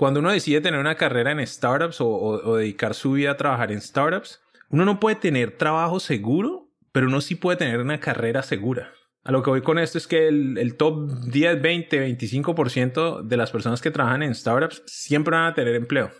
cuando uno decide tener una carrera en startups o, dedicar su vida a trabajar en startups, uno no puede tener trabajo seguro, pero uno sí puede tener una carrera segura. A lo que voy con esto es que el, el top 10, 20, 25% de las personas que trabajan en startups siempre van a tener empleo.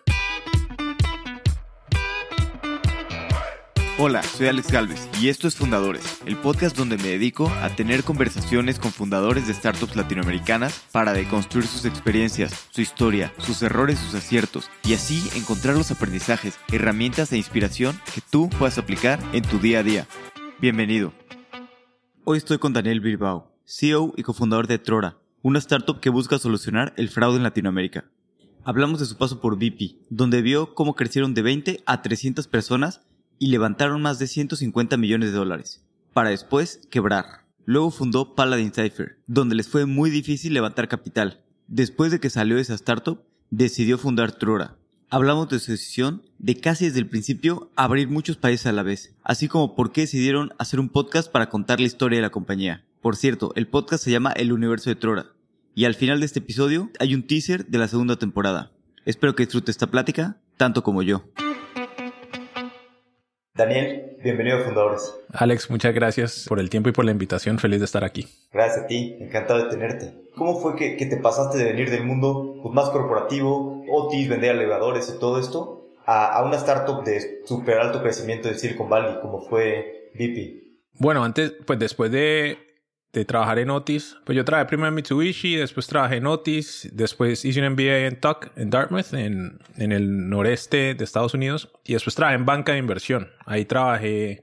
Hola, soy Alex Galvez y esto es Fundadores, el podcast donde me dedico a tener conversaciones con fundadores de startups latinoamericanas para deconstruir sus experiencias, su historia, sus errores, sus aciertos y así encontrar los aprendizajes, herramientas e inspiración que tú puedas aplicar en tu día a día. Bienvenido. Hoy estoy con Daniel Bilbao, CEO y cofundador de Trora, una startup que busca solucionar el fraude en Latinoamérica. Hablamos de su paso por BP, donde vio cómo crecieron de 20 a 300 personas y levantaron más de 150 millones de dólares, para después quebrar. Luego fundó Paladin Cypher, donde les fue muy difícil levantar capital. Después de que salió de esa startup, decidió fundar Trora. Hablamos de su decisión de casi desde el principio abrir muchos países a la vez, así como por qué decidieron hacer un podcast para contar la historia de la compañía. Por cierto, el podcast se llama El Universo de Trora, y al final de este episodio hay un teaser de la segunda temporada. Espero que disfrute esta plática tanto como yo. Daniel, bienvenido a Fundadores. Alex, muchas gracias por el tiempo y por la invitación. Feliz de estar aquí. Gracias a ti, encantado de tenerte. ¿Cómo fue que, te pasaste de venir del mundo pues, más corporativo, Otis, vender elevadores y todo esto, a, a una startup de súper alto crecimiento de Silicon Valley como fue BP? Bueno, antes, pues después de de trabajar en Otis. Pues yo trabajé primero en Mitsubishi, después trabajé en Otis, después hice un MBA en Tuck, en Dartmouth, en, en el noreste de Estados Unidos, y después trabajé en banca de inversión. Ahí trabajé,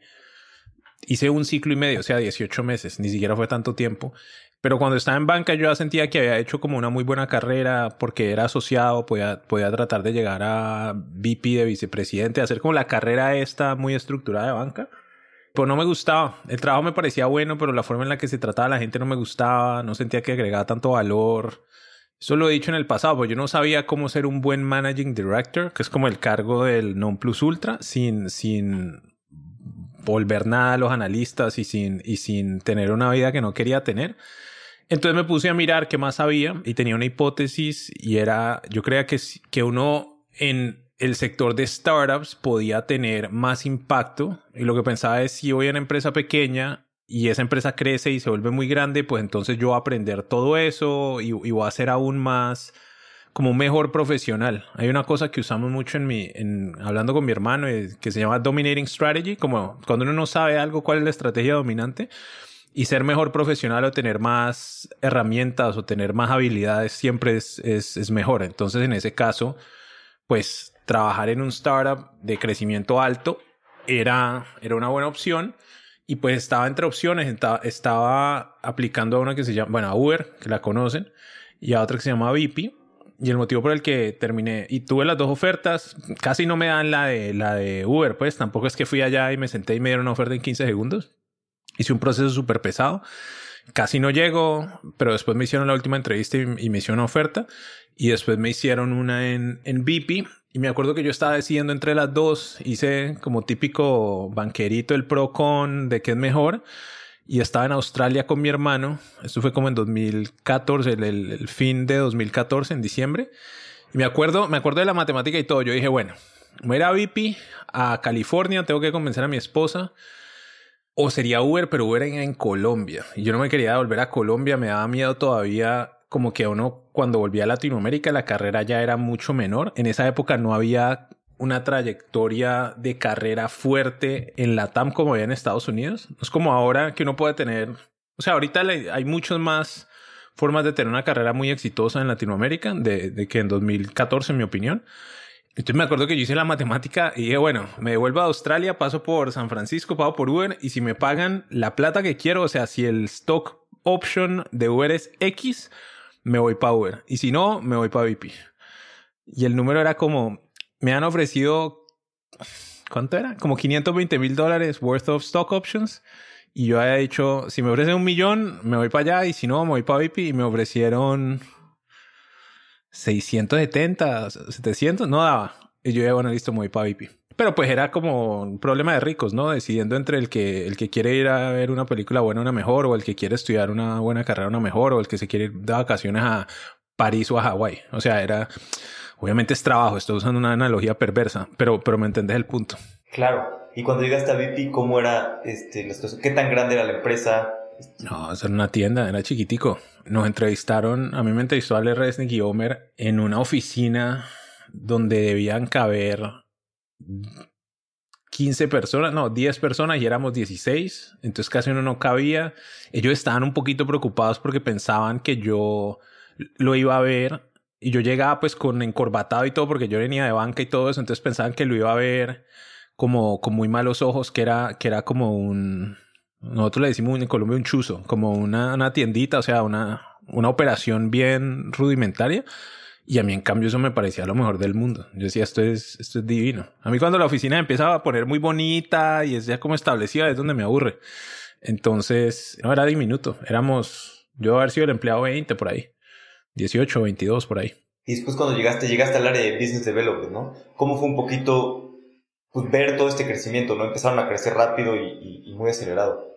hice un ciclo y medio, o sea, 18 meses, ni siquiera fue tanto tiempo. Pero cuando estaba en banca yo ya sentía que había hecho como una muy buena carrera porque era asociado, podía, podía tratar de llegar a VP de vicepresidente, hacer como la carrera esta muy estructurada de banca. Pues no me gustaba. El trabajo me parecía bueno, pero la forma en la que se trataba la gente no me gustaba, no sentía que agregaba tanto valor. Eso lo he dicho en el pasado, pues yo no sabía cómo ser un buen managing director, que es como el cargo del non plus ultra, sin, sin volver nada a los analistas y sin, y sin tener una vida que no quería tener. Entonces me puse a mirar qué más había y tenía una hipótesis y era, yo creía que, que uno en el sector de startups podía tener más impacto. Y lo que pensaba es, si voy a una empresa pequeña y esa empresa crece y se vuelve muy grande, pues entonces yo voy a aprender todo eso y, voy a ser aún más como un mejor profesional. Hay una cosa que usamos mucho en mi, en, hablando con mi hermano, eh, que se llama Dominating Strategy, como cuando uno no sabe algo, cuál es la estrategia dominante. Y ser mejor profesional o tener más herramientas o tener más habilidades siempre es, es, es mejor. Entonces, en ese caso, pues trabajar en un startup de crecimiento alto era, era una buena opción. Y pues estaba entre opciones, estaba, aplicando a una que se llama, bueno, Uber, que la conocen, y a otra que se llama VIP. Y el motivo por el que terminé, y tuve las dos ofertas, casi no me dan la de, la de Uber, pues tampoco es que fui allá y me senté y me dieron una oferta en 15 segundos. Hice un proceso súper pesado. Casi no llego, pero después me hicieron la última entrevista y, y, me hicieron una oferta. Y después me hicieron una en, en VIP y me acuerdo que yo estaba decidiendo entre las dos, hice como típico banquerito el pro con de qué es mejor. Y estaba en Australia con mi hermano. Esto fue como en 2014, el, el, fin de 2014, en diciembre. Y me acuerdo, me acuerdo de la matemática y todo. Yo dije, bueno, voy a ir a VIP, a California, tengo que convencer a mi esposa. O sería Uber, pero Uber en, en Colombia. Y yo no me quería volver a Colombia, me daba miedo todavía como que uno cuando volvía a Latinoamérica la carrera ya era mucho menor. En esa época no había una trayectoria de carrera fuerte en la TAM como había en Estados Unidos. No es como ahora que uno puede tener, o sea, ahorita hay muchas más formas de tener una carrera muy exitosa en Latinoamérica de, de que en 2014, en mi opinión. Entonces me acuerdo que yo hice la matemática y dije, bueno, me devuelvo a Australia, paso por San Francisco, pago por Uber y si me pagan la plata que quiero, o sea, si el stock option de Uber es X, me voy para Uber. Y si no, me voy para VIP. Y el número era como, me han ofrecido, ¿cuánto era? Como 520 mil dólares worth of stock options. Y yo había dicho, si me ofrecen un millón, me voy para allá. Y si no, me voy para VIP. Y me ofrecieron 670, 700, no daba. Y yo ya, bueno, listo, me voy para VIP. Pero pues era como un problema de ricos, ¿no? Decidiendo entre el que, el que quiere ir a ver una película buena, una mejor, o el que quiere estudiar una buena carrera, una mejor, o el que se quiere ir de vacaciones a París o a Hawái. O sea, era Obviamente es trabajo, estoy usando una analogía perversa, pero, pero me entendés el punto. Claro. Y cuando llegaste a VP, ¿cómo era este? ¿Qué tan grande era la empresa? No, era una tienda, era chiquitico. Nos entrevistaron, a mí me entrevistó Ale Resnick y Homer en una oficina donde debían caber 15 personas, no, 10 personas y éramos 16, entonces casi uno no cabía. Ellos estaban un poquito preocupados porque pensaban que yo lo iba a ver y yo llegaba pues con encorbatado y todo porque yo venía de banca y todo eso, entonces pensaban que lo iba a ver como con muy malos ojos, que era, que era como un, nosotros le decimos en Colombia un chuzo, como una, una tiendita, o sea, una, una operación bien rudimentaria. Y a mí, en cambio, eso me parecía lo mejor del mundo. Yo decía, esto es, esto es divino. A mí, cuando la oficina empezaba a poner muy bonita y es ya como establecida, es donde me aburre. Entonces, no era diminuto. Éramos, yo haber sido el empleado 20 por ahí. 18, 22 por ahí. Y después, cuando llegaste, llegaste al área de Business Development, ¿no? ¿Cómo fue un poquito pues, ver todo este crecimiento, ¿no? Empezaron a crecer rápido y, muy acelerado.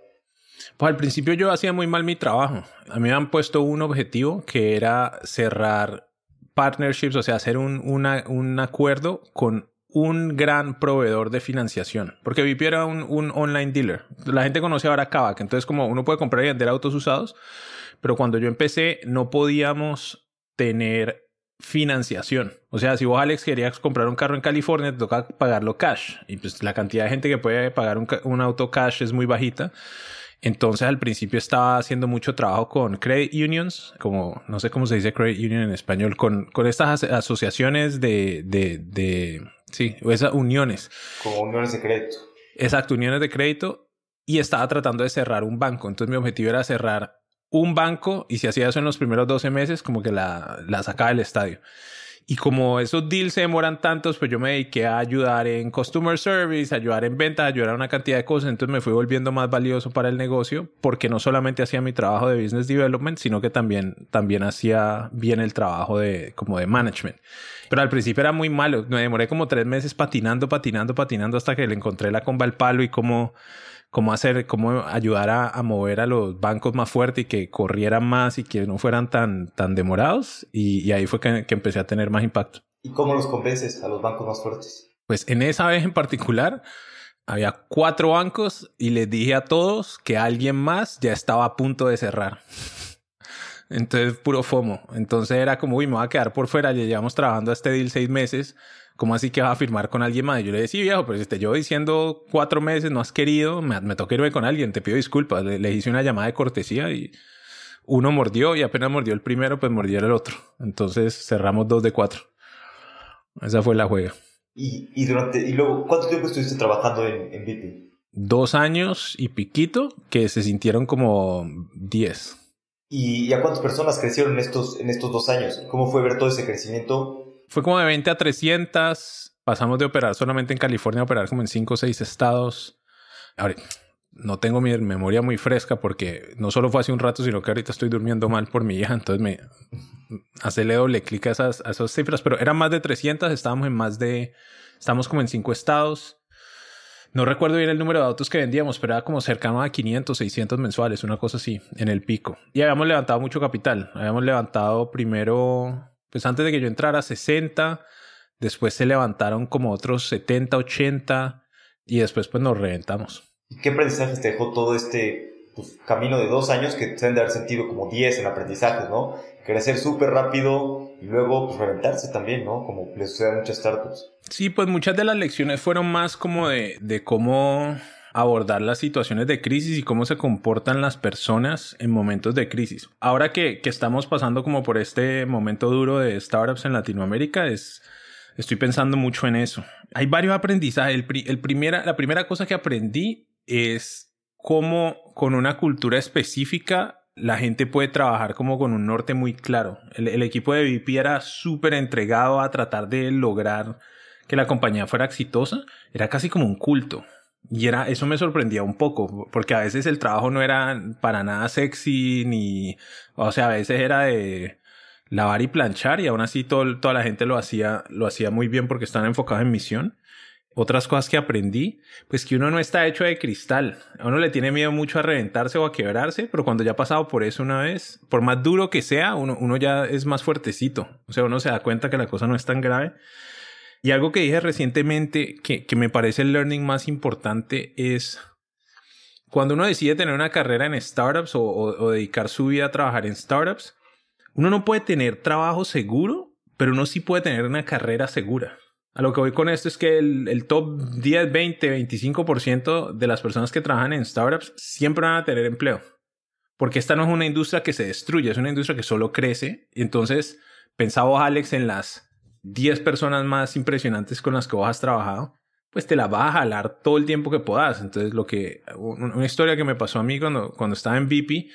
Pues al principio yo hacía muy mal mi trabajo. A mí me han puesto un objetivo que era cerrar partnerships, o sea, hacer un, un acuerdo con un gran proveedor de financiación, porque VIP era un, un, online dealer. La gente conoce ahora Kavak, entonces como uno puede comprar y vender autos usados, pero cuando yo empecé no podíamos tener financiación. O sea, si vos, Alex, querías comprar un carro en California, te toca pagarlo cash. Y pues la cantidad de gente que puede pagar un, un auto cash es muy bajita. Entonces al principio estaba haciendo mucho trabajo con credit unions, como no sé cómo se dice credit union en español, con, con estas asociaciones de, de, de, sí, esas uniones. Como uniones de crédito. Exacto, uniones de crédito. Y estaba tratando de cerrar un banco. Entonces mi objetivo era cerrar un banco y si hacía eso en los primeros 12 meses, como que la, la sacaba del estadio. Y como esos deals se demoran tantos, pues yo me dediqué a ayudar en customer service, ayudar en ventas, ayudar a una cantidad de cosas. Entonces me fui volviendo más valioso para el negocio porque no solamente hacía mi trabajo de business development, sino que también, también hacía bien el trabajo de, como de management. Pero al principio era muy malo. Me demoré como tres meses patinando, patinando, patinando hasta que le encontré la comba al palo y cómo cómo hacer, cómo ayudar a, mover a los bancos más fuerte y que corrieran más y que no fueran tan, tan demorados. Y, ahí fue que, empecé a tener más impacto. ¿Y cómo los convences a los bancos más fuertes? Pues en esa vez en particular, había cuatro bancos y les dije a todos que alguien más ya estaba a punto de cerrar. Entonces, puro FOMO. Entonces era como, uy, me voy a quedar por fuera. Ya llevamos trabajando este deal seis meses. ¿Cómo así que vas a firmar con alguien más? Y yo le decía, sí, viejo, pero si te llevo diciendo cuatro meses, no has querido, me, me toca irme con alguien, te pido disculpas. Le, hice una llamada de cortesía y uno mordió y apenas mordió el primero, pues mordió el otro. Entonces cerramos dos de cuatro. Esa fue la juega. ¿Y, y, durante, y luego cuánto tiempo estuviste trabajando en, en BP? Dos años y piquito, que se sintieron como diez. ¿Y a cuántas personas crecieron en estos, en estos dos años? ¿Cómo fue ver todo ese crecimiento fue como de 20 a 300. Pasamos de operar solamente en California a operar como en 5 o 6 estados. Ahora, no tengo mi memoria muy fresca porque no solo fue hace un rato, sino que ahorita estoy durmiendo mal por mi hija. Entonces me hace doble clic a esas, a esas cifras, pero eran más de 300. Estábamos en más de, estamos como en 5 estados. No recuerdo bien el número de autos que vendíamos, pero era como cercano a 500, 600 mensuales, una cosa así, en el pico. Y habíamos levantado mucho capital. Habíamos levantado primero pues antes de que yo entrara 60, después se levantaron como otros 70, 80 y después pues nos reventamos. ¿Y qué aprendizajes te dejó todo este pues, camino de dos años que te de haber sentido como 10 en aprendizajes, ¿no? Crecer súper rápido y luego pues reventarse también, ¿no? Como le sucede a muchas startups. Sí, pues muchas de las lecciones fueron más como de, de cómo abordar las situaciones de crisis y cómo se comportan las personas en momentos de crisis. Ahora que, que estamos pasando como por este momento duro de startups en Latinoamérica, es, estoy pensando mucho en eso. Hay varios aprendizajes. El, primera, la primera cosa que aprendí es cómo con una cultura específica la gente puede trabajar como con un norte muy claro. El, el equipo de VP era súper entregado a tratar de lograr que la compañía fuera exitosa. Era casi como un culto. Y era, eso me sorprendía un poco, porque a veces el trabajo no era para nada sexy, ni, o sea, a veces era de lavar y planchar, y aún así toda la gente lo hacía, lo hacía muy bien porque estaban enfocados en misión. otras cosas que aprendí, pues que uno no está hecho de cristal. A uno le tiene miedo mucho a reventarse o a quebrarse, pero cuando ya ha pasado por eso una vez, por más duro que sea, uno, uno ya es más fuertecito. O sea, uno se da cuenta que la cosa no es tan grave. Y algo que dije recientemente que, que me parece el learning más importante es cuando uno decide tener una carrera en startups o, dedicar su vida a trabajar en startups, uno no puede tener trabajo seguro, pero uno sí puede tener una carrera segura. A lo que voy con esto es que el, el, top 10, 20, 25% de las personas que trabajan en startups siempre van a tener empleo. Porque esta no es una industria que se destruye, es una industria que solo crece. Entonces, pensaba Alex en las 10 personas más impresionantes con las que has trabajado, pues te la vas a jalar todo el tiempo que puedas. Entonces, lo que, una historia que me pasó a mí cuando, cuando estaba en VP,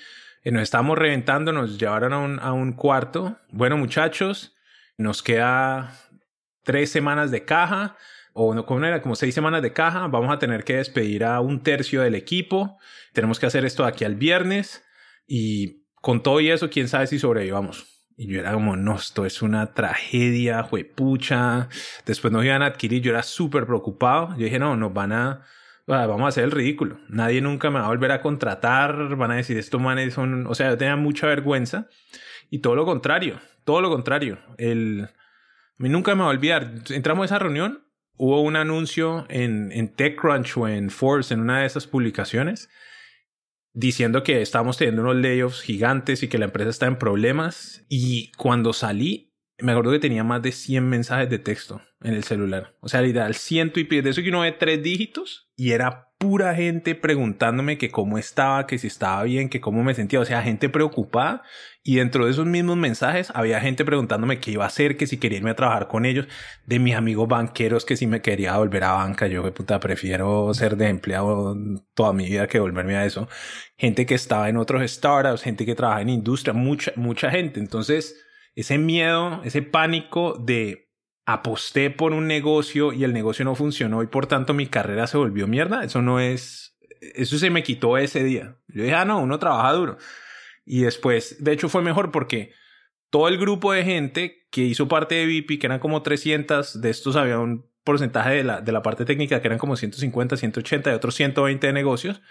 eh, nos estábamos reventando, nos llevaron a un, a un cuarto. Bueno, muchachos, nos queda tres semanas de caja, o no, como era? Como seis semanas de caja, vamos a tener que despedir a un tercio del equipo, tenemos que hacer esto aquí al viernes, y con todo y eso, quién sabe si sobrevivamos. Y yo era como, no, esto es una tragedia, juepucha. Después nos iban a adquirir, yo era súper preocupado. Yo dije, no, nos van a, vamos a hacer el ridículo. Nadie nunca me va a volver a contratar, van a decir, estos manes son, o sea, yo tenía mucha vergüenza. Y todo lo contrario, todo lo contrario. El, mí nunca me va a olvidar. Entramos a esa reunión, hubo un anuncio en, en TechCrunch o en Forbes, en una de esas publicaciones, diciendo que estábamos teniendo unos layoffs gigantes y que la empresa está en problemas. Y cuando salí, me acuerdo que tenía más de 100 mensajes de texto en el celular. O sea, literal, ciento y pies. De eso que uno ve tres dígitos y era pura gente preguntándome que cómo estaba, que si estaba bien, que cómo me sentía. O sea, gente preocupada. Y dentro de esos mismos mensajes había gente preguntándome qué iba a hacer, que si quería irme a trabajar con ellos. De mis amigos banqueros que si me quería volver a banca. Yo, puta, prefiero ser de empleado toda mi vida que volverme a eso. Gente que estaba en otros startups, gente que trabaja en industria, mucha, mucha gente. Entonces, ese miedo, ese pánico de aposté por un negocio y el negocio no funcionó y por tanto mi carrera se volvió mierda, eso no es, eso se me quitó ese día. Yo dije, ah, no, uno trabaja duro. Y después, de hecho fue mejor porque todo el grupo de gente que hizo parte de VIP, que eran como 300, de estos había un porcentaje de la, de la parte técnica que eran como 150, 180 y otros 120 de negocios,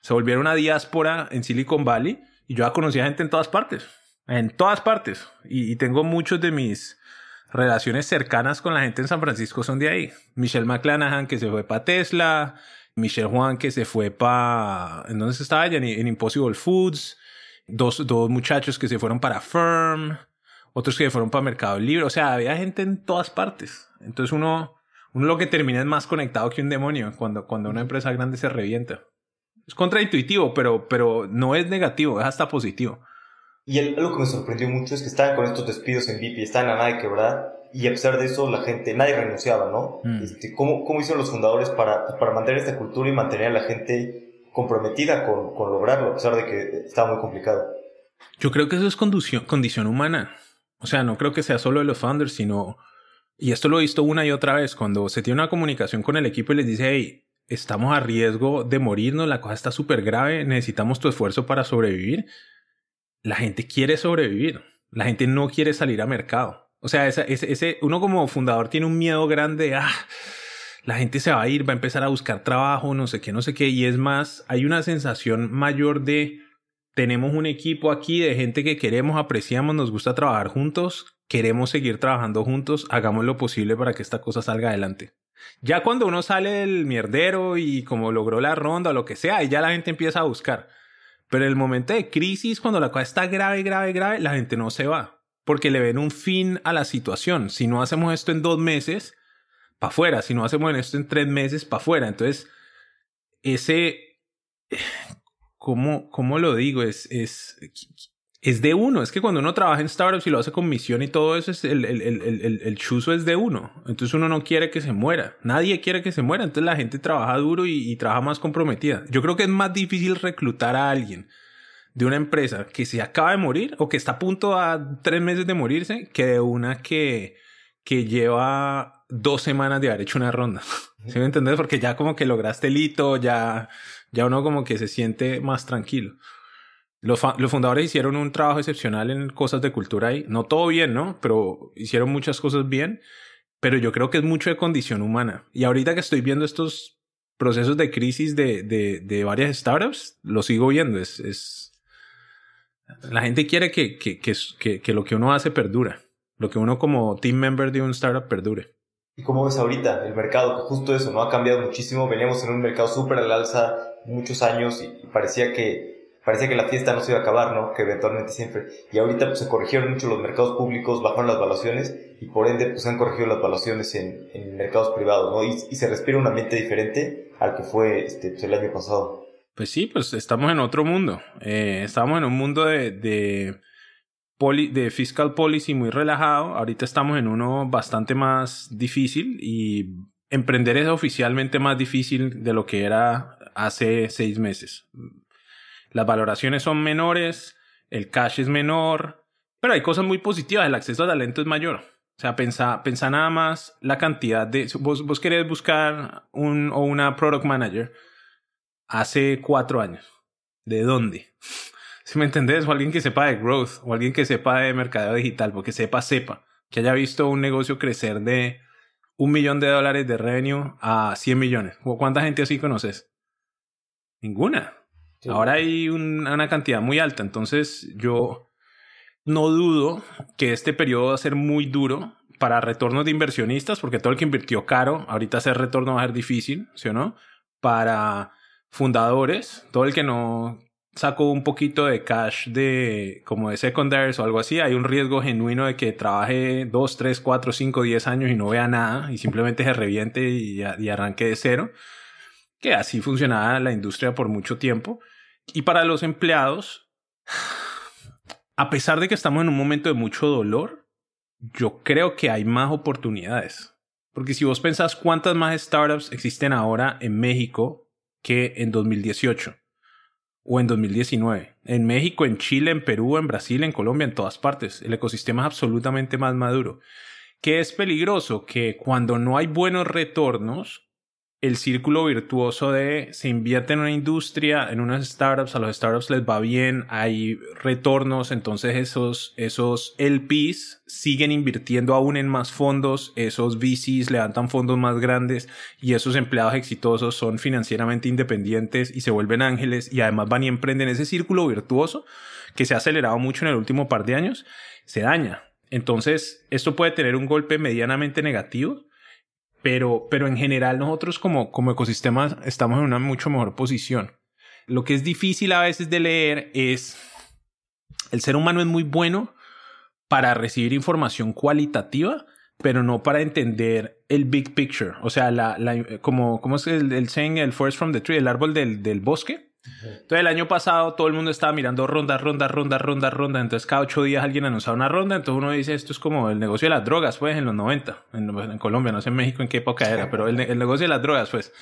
se volvieron una diáspora en Silicon Valley y yo ya conocía gente en todas partes, en todas partes. y tengo muchos de mis relaciones cercanas con la gente en San Francisco son de ahí. Michelle McClanahan que se fue para Tesla, Michelle Juan que se fue para... ¿En dónde se estaba ella? En, Impossible Foods. Dos, dos muchachos que se fueron para Firm. Otros que se fueron para Mercado Libre. O sea, había gente en todas partes. Entonces uno, uno lo que termina es más conectado que un demonio cuando, cuando una empresa grande se revienta. Es contraintuitivo, pero, pero no es negativo, es hasta positivo. Y algo que me sorprendió mucho es que estaban con estos despidos en VIP, estaban a nada de quebrar, y a pesar de eso la gente, nadie renunciaba, ¿no? Mm. Este, ¿cómo, ¿cómo, hicieron los fundadores para, pues, para mantener esta cultura y mantener a la gente comprometida con, con lograrlo, a pesar de que estaba muy complicado? Yo creo que eso es condición, condición humana. O sea, no creo que sea solo de los founders, sino... Y esto lo he visto una y otra vez, cuando se tiene una comunicación con el equipo y les dice, hey, estamos a riesgo de morirnos, la cosa está súper grave, necesitamos tu esfuerzo para sobrevivir la gente quiere sobrevivir. La gente no quiere salir a mercado. O sea, ese, ese, uno como fundador tiene un miedo grande ah, la gente se va a ir, va a empezar a buscar trabajo, no sé qué, no sé qué. Y es más, hay una sensación mayor de tenemos un equipo aquí de gente que queremos, apreciamos, nos gusta trabajar juntos, queremos seguir trabajando juntos, hagamos lo posible para que esta cosa salga adelante. Ya cuando uno sale del mierdero y como logró la ronda o lo que sea, ya la gente empieza a buscar. Pero el momento de crisis, cuando la cosa está grave, grave, grave, la gente no se va. Porque le ven un fin a la situación. Si no hacemos esto en dos meses, para afuera. Si no hacemos esto en tres meses, para afuera. Entonces, ese, ¿cómo, cómo lo digo? Es, es, es de uno. Es que cuando uno trabaja en startups y lo hace con misión y todo eso, es el, el, el, el, chuzo es de uno. Entonces uno no quiere que se muera. Nadie quiere que se muera. Entonces la gente trabaja duro y, trabaja más comprometida. Yo creo que es más difícil reclutar a alguien de una empresa que se acaba de morir o que está a punto a tres meses de morirse que de una que, que lleva dos semanas de haber hecho una ronda. ¿Sí me entendés? Porque ya como que lograste el hito, ya, ya uno como que se siente más tranquilo. Los, fundadores hicieron un trabajo excepcional en cosas de cultura ahí. No todo bien, ¿no? Pero hicieron muchas cosas bien. pero yo creo que es mucho de condición humana. Y ahorita que estoy viendo estos procesos de crisis de, de, de varias startups, lo sigo viendo. Es, es... La gente quiere que, que, que, que, lo que uno hace perdura. Lo que uno como team member de un startup perdure. ¿Y cómo ves ahorita el mercado? Que justo eso, ¿no? Ha cambiado muchísimo. Veníamos en un mercado súper al alza muchos años y parecía que parecía que la fiesta no se iba a acabar, ¿no? Que eventualmente siempre. Y ahorita pues, se corrigieron mucho los mercados públicos, bajaron las valuaciones y por ende pues han corregido las valuaciones en, en mercados privados, ¿no? Y, y, se respira un ambiente diferente al que fue este, pues, el año pasado. Pues sí, pues estamos en otro mundo. Eh, estamos en un mundo de, de, poli, de fiscal policy muy relajado. Ahorita estamos en uno bastante más difícil y emprender es oficialmente más difícil de lo que era hace seis meses las valoraciones son menores, el cash es menor, pero hay cosas muy positivas, el acceso a talento es mayor. O sea, pensa, pensa nada más la cantidad de... Vos, vos querés buscar un o una product manager hace cuatro años. ¿De dónde? Si me entendés, o alguien que sepa de growth, o alguien que sepa de mercadeo digital, porque sepa, sepa, que haya visto un negocio crecer de un millón de dólares de revenue a 100 millones. ¿Cuánta gente así conoces? Ninguna. Ahora hay una cantidad muy alta, entonces yo no dudo que este periodo va a ser muy duro para retornos de inversionistas, porque todo el que invirtió caro, ahorita hacer retorno va a ser difícil, ¿sí o no? Para fundadores, todo el que no sacó un poquito de cash de como de secondaries o algo así, hay un riesgo genuino de que trabaje 2, 3, 4, 5, 10 años y no vea nada y simplemente se reviente y, y arranque de cero, que así funcionaba la industria por mucho tiempo. Y para los empleados, a pesar de que estamos en un momento de mucho dolor, yo creo que hay más oportunidades. Porque si vos pensás cuántas más startups existen ahora en México que en 2018 o en 2019. En México, en Chile, en Perú, en Brasil, en Colombia, en todas partes. El ecosistema es absolutamente más maduro. ¿Qué es peligroso? Que cuando no hay buenos retornos, el círculo virtuoso de se invierte en una industria, en unas startups, a los startups les va bien, hay retornos, entonces esos, esos LPs siguen invirtiendo aún en más fondos, esos VCs levantan fondos más grandes y esos empleados exitosos son financieramente independientes y se vuelven ángeles y además van y emprenden ese círculo virtuoso que se ha acelerado mucho en el último par de años, se daña. Entonces, esto puede tener un golpe medianamente negativo pero, pero en general nosotros como, como ecosistema estamos en una mucho mejor posición. Lo que es difícil a veces de leer es, el ser humano es muy bueno para recibir información cualitativa, pero no para entender el big picture. O sea, la, la, como, ¿cómo es el, el saying, el forest from the tree, el árbol del, del bosque? Entonces el año pasado todo el mundo estaba mirando ronda, ronda, ronda, ronda, ronda. Entonces cada ocho días alguien anunciaba una ronda. Entonces uno dice, esto es como el negocio de las drogas, pues, en los 90. En, Colombia, no sé en México en qué época era, pero el, el negocio de las drogas, pues.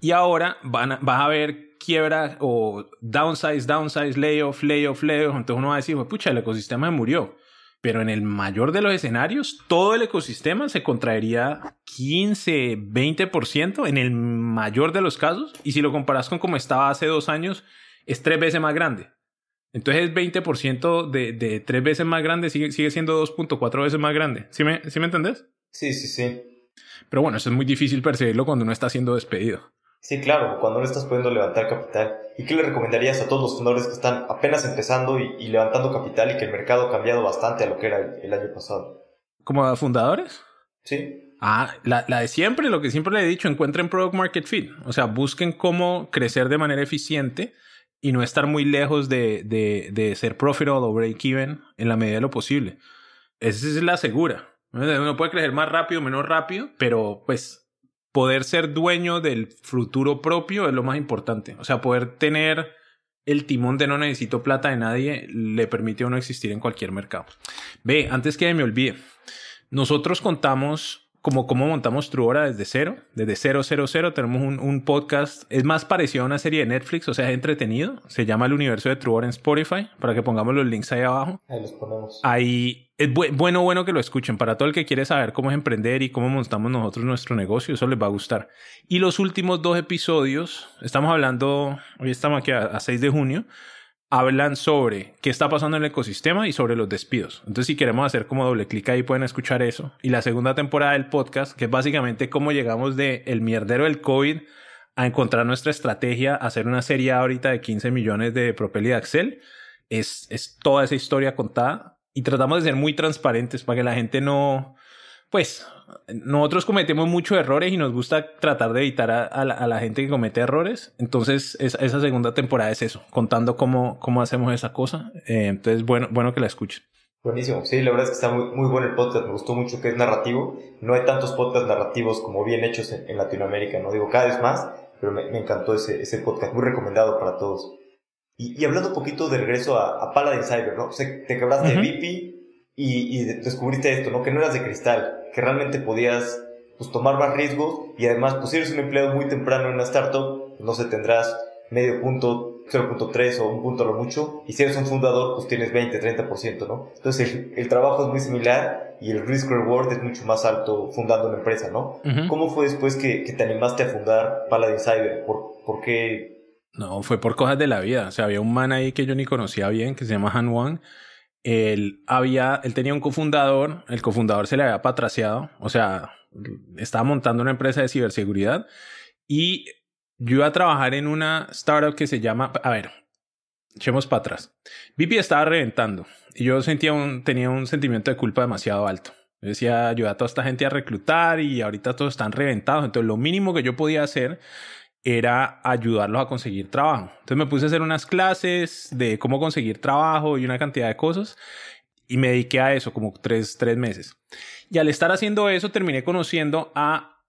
Y ahora van a, vas a ver quiebra o downsize, downsize, layoff, layoff, layoff. Entonces uno va a decir, pucha, el ecosistema murió. Pero en el mayor de los escenarios, todo el ecosistema se contraería 15, 20% en el mayor de los casos. Y si lo comparas con como estaba hace dos años, es tres veces más grande. Entonces 20% de, de tres veces más grande sigue, sigue siendo 2.4 veces más grande. ¿Sí me, ¿Sí me entendés? Sí, sí, sí. Pero bueno, eso es muy difícil percibirlo cuando uno está siendo despedido. Sí, claro, cuando no estás pudiendo levantar capital. ¿Y qué le recomendarías a todos los fundadores que están apenas empezando y, levantando capital y que el mercado ha cambiado bastante a lo que era el, año pasado? ¿Como fundadores? Sí. Ah, la, la, de siempre, lo que siempre le he dicho, encuentren product market fit. O sea, busquen cómo crecer de manera eficiente y no estar muy lejos de, de, de ser profitable o break even en la medida de lo posible. Esa es la segura. Uno puede crecer más rápido, menos rápido, pero pues poder ser dueño del futuro propio es lo más importante. O sea, poder tener el timón de no necesito plata de nadie le permite a uno existir en cualquier mercado. Ve, antes que me olvide, nosotros contamos como cómo montamos Truora desde cero, desde cero, cero, cero. Tenemos un, un, podcast, es más parecido a una serie de Netflix, o sea, es entretenido. Se llama El Universo de Truora en Spotify, para que pongamos los links ahí abajo. Ahí los ponemos. Ahí es bueno, bueno que lo escuchen. Para todo el que quiere saber cómo es emprender y cómo montamos nosotros nuestro negocio, eso les va a gustar. Y los últimos dos episodios, estamos hablando, hoy estamos aquí a, a 6 de junio, hablan sobre qué está pasando en el ecosistema y sobre los despidos. Entonces, si queremos hacer como doble clic ahí, pueden escuchar eso. Y la segunda temporada del podcast, que es básicamente cómo llegamos de el mierdero del COVID a encontrar nuestra estrategia, hacer una serie ahorita de 15 millones de Propel y de Axel. Es, es toda esa historia contada y tratamos de ser muy transparentes para que la gente no, pues, nosotros cometemos muchos errores y nos gusta tratar de evitar a, la, gente que comete errores. Entonces, esa segunda temporada es eso, contando cómo, cómo hacemos esa cosa. Eh, entonces, bueno, bueno que la escuchen. Buenísimo, sí, la verdad es que está muy, muy bueno el podcast, me gustó mucho que es narrativo. No hay tantos podcasts narrativos como bien hechos en, Latinoamérica, no digo cada vez más, pero me, encantó ese, ese podcast, muy recomendado para todos. Y, hablando un poquito de regreso a, a Paladin Cyber, ¿no? O sea, te quebraste de VIP y, descubriste esto, ¿no? Que no eras de cristal, que realmente podías pues, tomar más riesgos y además, pues si eres un empleado muy temprano en una startup, pues, no sé, tendrás medio punto, 0.3 o un punto a lo mucho, y si eres un fundador, pues tienes 20, 30%, ¿no? Entonces el, trabajo es muy similar y el risk reward es mucho más alto fundando una empresa, ¿no? ¿Cómo fue después que, que, te animaste a fundar Paladin Cyber? ¿Por, ¿Por qué? No, fue por cosas de la vida. O sea, había un man ahí que yo ni conocía bien, que se llama Han Wang, él había, él tenía un cofundador, el cofundador se le había patraciado, o sea, estaba montando una empresa de ciberseguridad y yo iba a trabajar en una startup que se llama, a ver, echemos para atrás. BP estaba reventando y yo sentía un, tenía un sentimiento de culpa demasiado alto. Decía, ayuda a toda esta gente a reclutar y ahorita todos están reventados. Entonces, lo mínimo que yo podía hacer era ayudarlos a conseguir trabajo. Entonces me puse a hacer unas clases de cómo conseguir trabajo y una cantidad de cosas y me dediqué a eso como tres, tres meses. Y al estar haciendo eso terminé conociendo a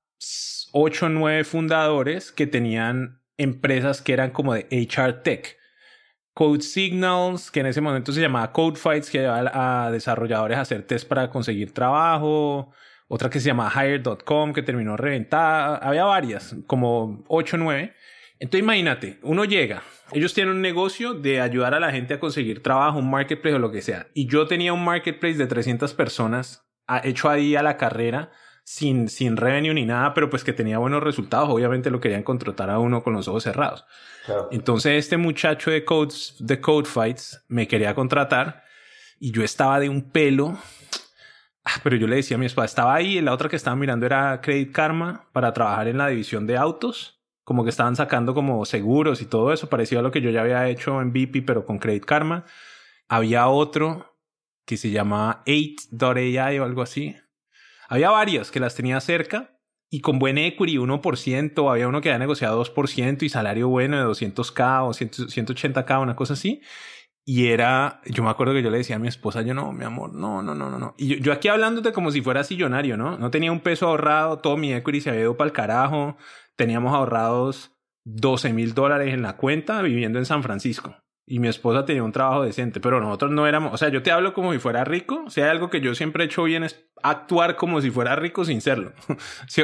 ocho o nueve fundadores que tenían empresas que eran como de HR Tech. Code Signals, que en ese momento se llamaba Code Fights, que llevaba a desarrolladores a hacer test para conseguir trabajo otra que se llama Hire.com, que terminó reventada. Había varias, como 8 o 9. Entonces imagínate, uno llega, ellos tienen un negocio de ayudar a la gente a conseguir trabajo, un marketplace o lo que sea. Y yo tenía un marketplace de 300 personas hecho ahí a la carrera, sin, sin revenue ni nada, pero pues que tenía buenos resultados. Obviamente lo querían contratar a uno con los ojos cerrados. Entonces este muchacho de, codes, de Code Fights me quería contratar y yo estaba de un pelo Ah, pero yo le decía a mi esposa, estaba ahí, la otra que estaba mirando era Credit Karma para trabajar en la división de autos, como que estaban sacando como seguros y todo eso, parecía a lo que yo ya había hecho en BP, pero con Credit Karma. Había otro que se llamaba 8.ai o algo así. Había varias que las tenía cerca y con buen equity, 1%, había uno que había negociado 2% y salario bueno de 200k o 180k, una cosa así. Y era, yo me acuerdo que yo le decía a mi esposa, yo no, mi amor, no, no, no, no, no. Y yo, yo aquí hablándote como si fuera sillonario, ¿no? No tenía un peso ahorrado, todo mi equity se había ido para el carajo. Teníamos ahorrados 12 mil dólares en la cuenta viviendo en San Francisco. Y mi esposa tenía un trabajo decente, pero nosotros no éramos, o sea, yo te hablo como si fuera rico. O sea, algo que yo siempre he hecho bien es actuar como si fuera rico sin serlo. ¿Sí?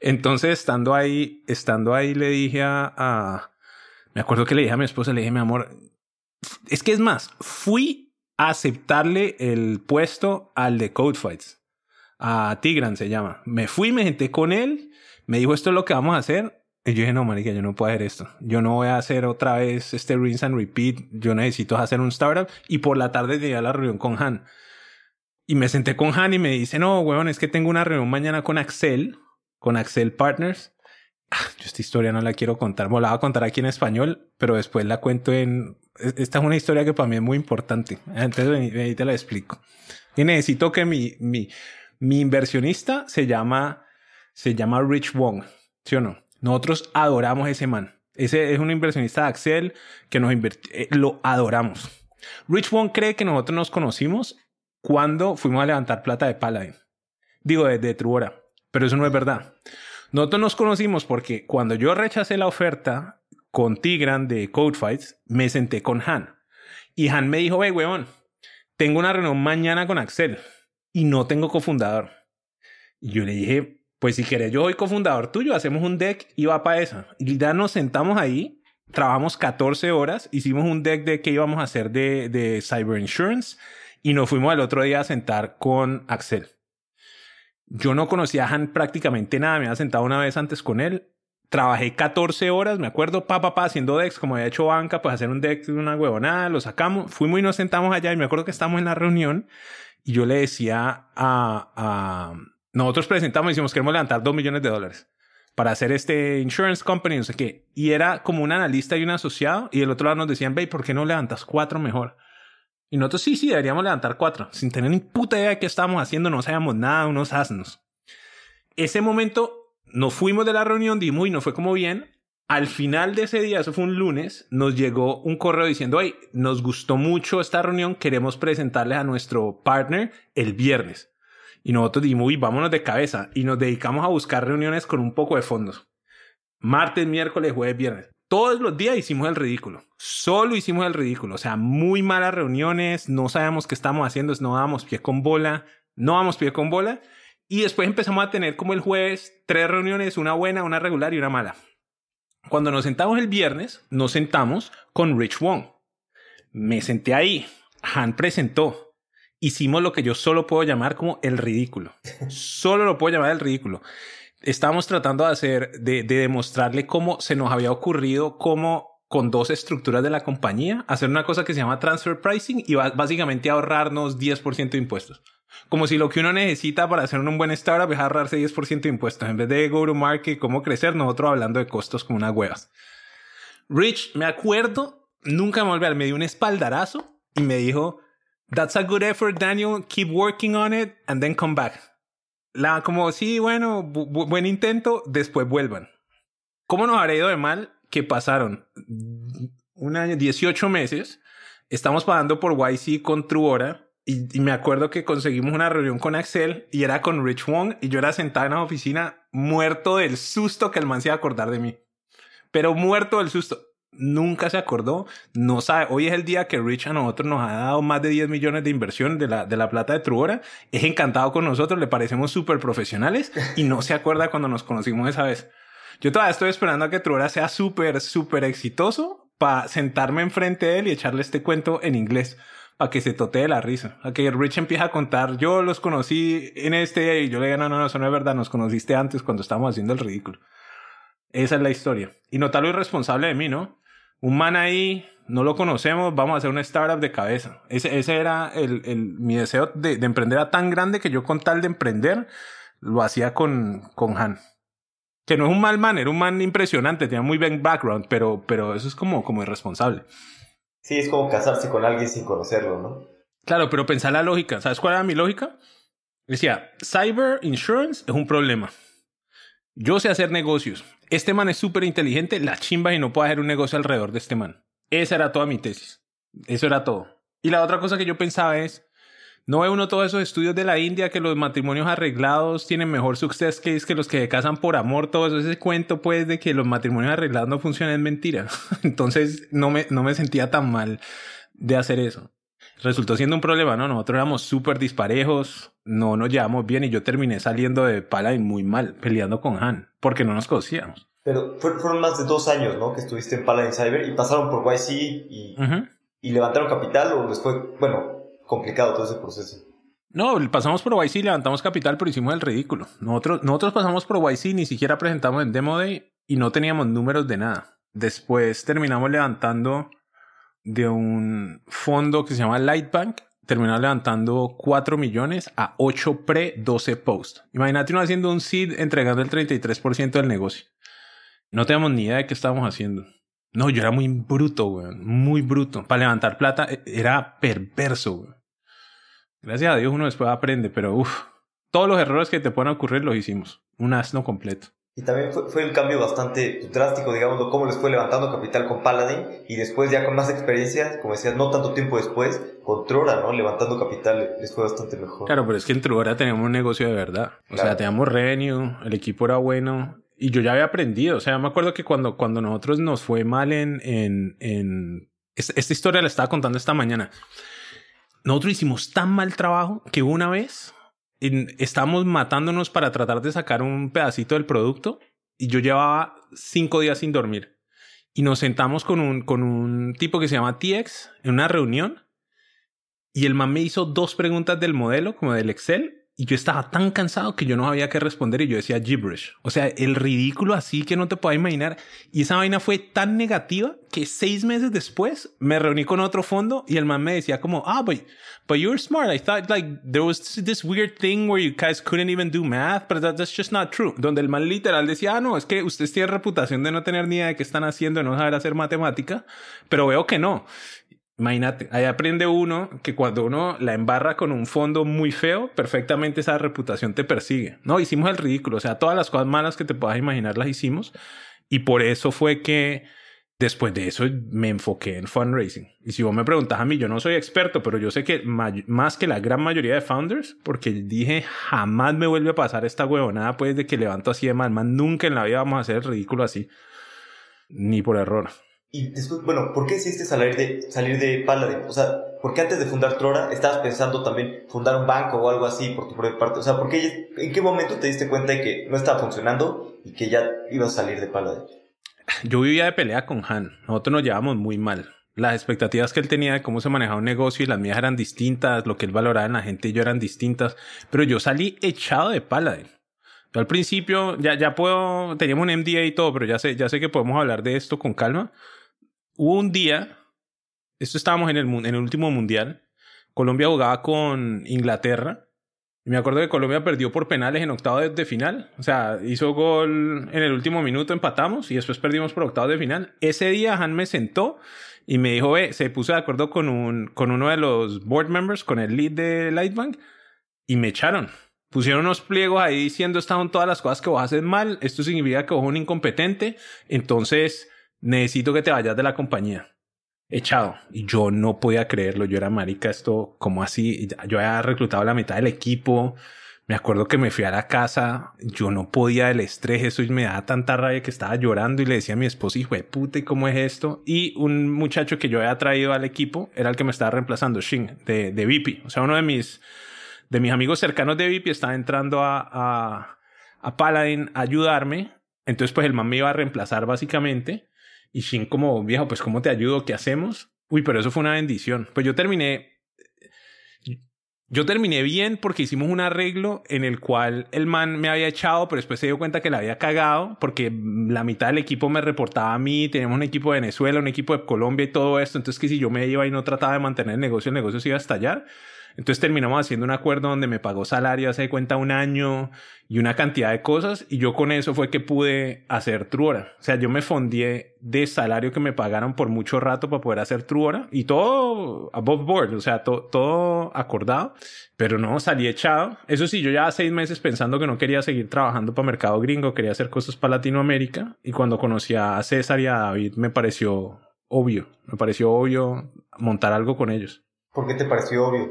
Entonces, estando ahí, estando ahí, le dije a, me acuerdo que le dije a mi esposa, le dije, mi amor, es que es más, fui a aceptarle el puesto al de Code Fights. A Tigran se llama. Me fui, me senté con él, me dijo esto es lo que vamos a hacer. Y yo dije, no, marica, yo no puedo hacer esto. Yo no voy a hacer otra vez este rinse and repeat. Yo necesito hacer un startup. Y por la tarde llegué a la reunión con Han. Y me senté con Han y me dice, no, weón, es que tengo una reunión mañana con Axel, con Axel Partners. Yo esta historia no la quiero contar. Me la voy a contar aquí en español, pero después la cuento en esta es una historia que para mí es muy importante. Entonces, ahí te la explico. Y necesito que mi, mi, mi inversionista se llama, se llama Rich Wong. ¿Sí o no? Nosotros adoramos ese man. Ese es un inversionista de Axel que nos eh, lo adoramos. Rich Wong cree que nosotros nos conocimos cuando fuimos a levantar plata de Paladin. Digo, de, de Truora. Pero eso no es verdad. Nosotros nos conocimos porque cuando yo rechacé la oferta con Tigran de Codefights, me senté con Han. Y Han me dijo, ve, weón, tengo una reunión mañana con Axel y no tengo cofundador. Y yo le dije, pues si querés, yo soy cofundador tuyo, hacemos un deck y va para eso. Y ya nos sentamos ahí, trabajamos 14 horas, hicimos un deck de qué íbamos a hacer de, de Cyber Insurance y nos fuimos al otro día a sentar con Axel. Yo no conocía a Han prácticamente nada, me había sentado una vez antes con él trabajé 14 horas, me acuerdo, pa, pa, pa, haciendo decks, como había hecho banca, pues hacer un deck de una huevonada, lo sacamos, fuimos y nos sentamos allá y me acuerdo que estamos en la reunión y yo le decía a, a nosotros presentamos y decimos queremos levantar 2 millones de dólares para hacer este insurance company, no sé qué. Y era como un analista y un asociado y el otro lado nos decían, ve, ¿por qué no levantas cuatro mejor? Y nosotros sí, sí, deberíamos levantar cuatro, sin tener ni puta idea de qué estábamos haciendo, no sabíamos nada, unos asnos. Ese momento nos fuimos de la reunión, dimos y no fue como bien. Al final de ese día, eso fue un lunes, nos llegó un correo diciendo, hey, nos gustó mucho esta reunión, queremos presentarles a nuestro partner el viernes. Y nosotros dijimos, uy, vámonos de cabeza. Y nos dedicamos a buscar reuniones con un poco de fondos. Martes, miércoles, jueves, viernes todos los días hicimos el ridículo. Solo hicimos el ridículo. O sea, muy malas reuniones, no sabemos qué estamos haciendo, no damos pie con bola, no damos pie con bola. Y después empezamos a tener como el jueves tres reuniones, una buena, una regular y una mala. Cuando nos sentamos el viernes, nos sentamos con Rich Wong. Me senté ahí. Han presentó. Hicimos lo que yo solo puedo llamar como el ridículo. Solo lo puedo llamar el ridículo estábamos tratando de hacer, de, demostrarle cómo se nos había ocurrido cómo con dos estructuras de la compañía hacer una cosa que se llama transfer pricing y básicamente ahorrarnos 10% de impuestos. Como si lo que uno necesita para hacer un buen startup es ahorrarse 10% de impuestos. En vez de go to market, cómo crecer, nosotros hablando de costos como unas huevas. Rich, me acuerdo, nunca me volví me dio un espaldarazo y me dijo, That's a good effort, Daniel. Keep working on it and then come back la, como, sí, bueno, buen intento, después vuelvan. ¿Cómo nos habrá ido de mal que pasaron un año, 18 meses? Estamos pagando por YC con Truora y, y, me acuerdo que conseguimos una reunión con Axel y era con Rich Wong y yo era sentado en la oficina muerto del susto que el man se iba a acordar de mí. Pero muerto del susto nunca se acordó, no sabe, hoy es el día que Rich a nosotros nos ha dado más de 10 millones de inversión de la, de la plata de Truora, es encantado con nosotros, le parecemos súper profesionales y no se acuerda cuando nos conocimos esa vez. Yo todavía estoy esperando a que Truora sea súper, súper exitoso para sentarme enfrente de él y echarle este cuento en inglés para que se totee la risa. A que Rich empiece a contar, yo los conocí en este y yo le digo, no, no, no, eso no es verdad, nos conociste antes cuando estábamos haciendo el ridículo. Esa es la historia. Y no tal lo irresponsable de mí, ¿no? Un man ahí, no lo conocemos, vamos a hacer una startup de cabeza. Ese, ese era el, el, mi deseo de, de, emprender era tan grande que yo con tal de emprender lo hacía con, con Han. Que no es un mal man, era un man impresionante, tenía muy buen background, pero, pero eso es como, como irresponsable. Sí, es como casarse con alguien sin conocerlo, ¿no? Claro, pero pensar la lógica. ¿Sabes cuál era mi lógica? Decía, cyber insurance es un problema. Yo sé hacer negocios. Este man es súper inteligente, la chimba y no puedo hacer un negocio alrededor de este man. Esa era toda mi tesis. Eso era todo. Y la otra cosa que yo pensaba es, ¿no ve uno todos esos estudios de la India que los matrimonios arreglados tienen mejor success case que los que se casan por amor? Todo eso, ese cuento pues de que los matrimonios arreglados no funcionan es mentira. Entonces no me, no me sentía tan mal de hacer eso resultó siendo un problema, ¿no? Nosotros éramos súper disparejos, no nos llevamos bien y yo terminé saliendo de Paladin muy mal, peleando con Han, porque no nos conocíamos. Pero fueron más de dos años, ¿no? Que estuviste en Paladin Cyber y pasaron por YC y, y levantaron capital o les fue, bueno, complicado todo ese proceso. No, pasamos por YC, levantamos capital, pero hicimos el ridículo. Nosotros, nosotros pasamos por YC, ni siquiera presentamos en Demo Day y no teníamos números de nada. Después terminamos levantando de un fondo que se llama Lightbank terminó levantando 4 millones a 8 pre 12 post. Imagínate uno haciendo un seed entregando el 33% del negocio. No teníamos ni idea de qué estábamos haciendo. No, yo era muy bruto, weón. Muy bruto. Para levantar plata e, era perverso, weón. Gracias a Dios uno después aprende, pero uff. Todos los errores que te puedan ocurrir los hicimos. Un asno completo. Y también fue, fue, el cambio bastante drástico, digamos, cómo les fue levantando capital con Paladin y después ya con más experiencia, como decías, no tanto tiempo después, con Trora, ¿no? Levantando capital les fue bastante mejor. Claro, pero es que en Trora teníamos un negocio de verdad. O sea, teníamos revenue, el equipo era bueno y yo ya había aprendido. O sea, me acuerdo que cuando, cuando nosotros nos fue mal en, en, en... Esta historia la estaba contando esta mañana. Nosotros hicimos tan mal trabajo que una vez estamos matándonos para tratar de sacar un pedacito del producto y yo llevaba cinco días sin dormir. Y nos sentamos con un, con un tipo que se llama TX en una reunión y el man me hizo dos preguntas del modelo, como del Excel, y yo estaba tan cansado que yo no sabía qué responder y yo decía gibberish. O sea, el ridículo así que no te puedo imaginar. Y esa vaina fue tan negativa que seis meses después me reuní con otro fondo y el man me decía como, ah, but, but you're smart. I thought like there was this weird thing where you guys couldn't even do math, but that's just not true. Donde el man literal decía, ah, no, es que ustedes tienen reputación de no tener ni idea de qué están haciendo, de no saber hacer matemática, pero veo que no. Imagínate, ahí aprende uno que cuando uno la embarra con un fondo muy feo, perfectamente esa reputación te persigue. No, hicimos el ridículo, o sea, todas las cosas malas que te puedas imaginar las hicimos y por eso fue que después de eso me enfoqué en fundraising. Y si vos me preguntas a mí, yo no soy experto, pero yo sé que más que la gran mayoría de founders, porque dije, jamás me vuelve a pasar esta huevonada, pues de que levanto así de mal, más nunca en la vida vamos a hacer el ridículo así, ni por error. Y después, bueno, ¿por qué decidiste salir de, salir de Paladin? O sea, ¿por qué antes de fundar Trora estabas pensando también fundar un banco o algo así por tu propia parte? O sea, ¿por qué, ¿en qué momento te diste cuenta de que no estaba funcionando y que ya ibas a salir de Paladin? Yo vivía de pelea con Han. Nosotros nos llevamos muy mal. Las expectativas que él tenía de cómo se manejaba un negocio y las mías eran distintas, lo que él valoraba en la gente y yo eran distintas. Pero yo salí echado de Paladin. Yo al principio ya, ya puedo, teníamos un MDA y todo, pero ya sé, ya sé que podemos hablar de esto con calma hubo un día, esto estábamos en el, último mundial, Colombia jugaba con Inglaterra. Y me acuerdo que Colombia perdió por penales en octavo de, final. O sea, hizo gol en el último minuto, empatamos y después perdimos por octavo de final. Ese día Han me sentó y me dijo, se puso de acuerdo con, un, con uno de los board members, con el lead de Lightbank, y me echaron. Pusieron unos pliegos ahí diciendo, estas son todas las cosas que vos haces mal, esto significa que vos un incompetente, entonces necesito que te vayas de la compañía. Echado. Y yo no podía creerlo. Yo era marica, esto, como así? Yo había reclutado la mitad del equipo. Me acuerdo que me fui a la casa. Yo no podía del estrés. Eso y me daba tanta rabia que estaba llorando y le decía a mi esposo, hijo de puta, ¿y cómo es esto? Y un muchacho que yo había traído al equipo era el que me estaba reemplazando, Shin, de, de VIP. O sea, uno de mis, de mis amigos cercanos de VIP estaba entrando a, a, a Paladin a ayudarme. Entonces, pues el man me iba a reemplazar básicamente. Y Shin como, viejo, pues ¿cómo te ayudo? ¿Qué hacemos? Uy, pero eso fue una bendición. Pues yo terminé yo terminé bien porque hicimos un arreglo en el cual el man me había echado, pero después se dio cuenta que la había cagado porque la mitad del equipo me reportaba a mí, teníamos un equipo de Venezuela, un equipo de Colombia y todo esto, entonces que si yo me iba y no trataba de mantener el negocio, el negocio se iba a estallar. Entonces terminamos haciendo un acuerdo donde me pagó salario hace cuenta un año y una cantidad de cosas y yo con eso fue que pude hacer Truora. O sea, yo me fondié de salario que me pagaron por mucho rato para poder hacer Truora y todo above board, o sea, todo acordado, pero no salí echado. Eso sí, yo ya seis meses pensando que no quería seguir trabajando para mercado gringo, quería hacer cosas para Latinoamérica y cuando conocí a César y a David me pareció obvio, me pareció obvio montar algo con ellos. ¿Por qué te pareció obvio?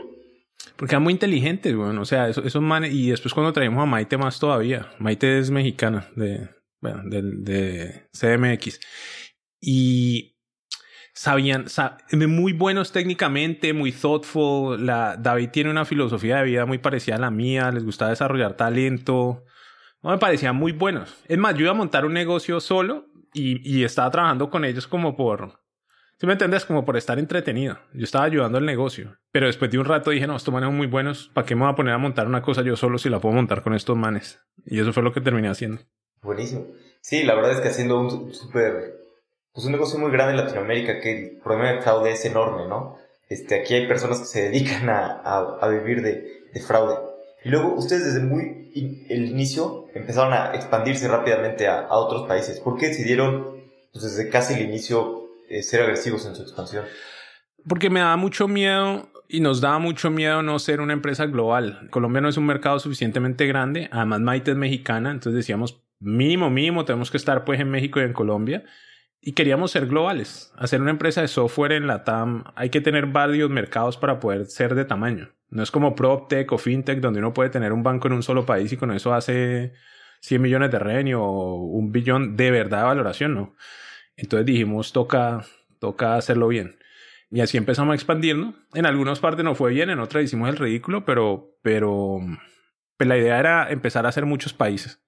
Porque eran muy inteligentes, bueno, o sea, esos, esos manes, y después cuando traímos a Maite más todavía, Maite es mexicana, de, bueno, de, de CMX, y sabían, muy buenos técnicamente, muy thoughtful, la, David tiene una filosofía de vida muy parecida a la mía, les gustaba desarrollar talento, no me parecían muy buenos. Es más, yo iba a montar un negocio solo y, y estaba trabajando con ellos como por, si me entiendes? Como por estar entretenido. Yo estaba ayudando al negocio. Pero después de un rato dije, no, estos manes son muy buenos. ¿Para qué me voy a poner a montar una cosa yo solo si la puedo montar con estos manes? Y eso fue lo que terminé haciendo. Buenísimo. Sí, la verdad es que haciendo un súper... Pues un negocio muy grande en Latinoamérica que el problema de fraude es enorme, ¿no? Este, aquí hay personas que se dedican a, a, vivir de, de, fraude. Y luego ustedes desde muy el inicio empezaron a expandirse rápidamente a, a otros países. ¿Por qué decidieron, pues desde casi el inicio, eh, ser agresivos en su expansión? Porque me da mucho miedo y nos da mucho miedo no ser una empresa global. Colombia no es un mercado suficientemente grande. Además, Maite es mexicana. Entonces decíamos, mínimo, mínimo, tenemos que estar pues en México y en Colombia. Y queríamos ser globales. Hacer una empresa de software en la TAM, hay que tener varios mercados para poder ser de tamaño. No es como PropTech o FinTech, donde uno puede tener un banco en un solo país y con eso hace 100 millones de revenue o un billón de verdad de valoración, ¿no? Entonces dijimos, toca, toca hacerlo bien. Y así empezamos a expandirnos. En algunas partes no fue bien, en otras hicimos el ridículo, pero, pero pues la idea era empezar a hacer muchos países.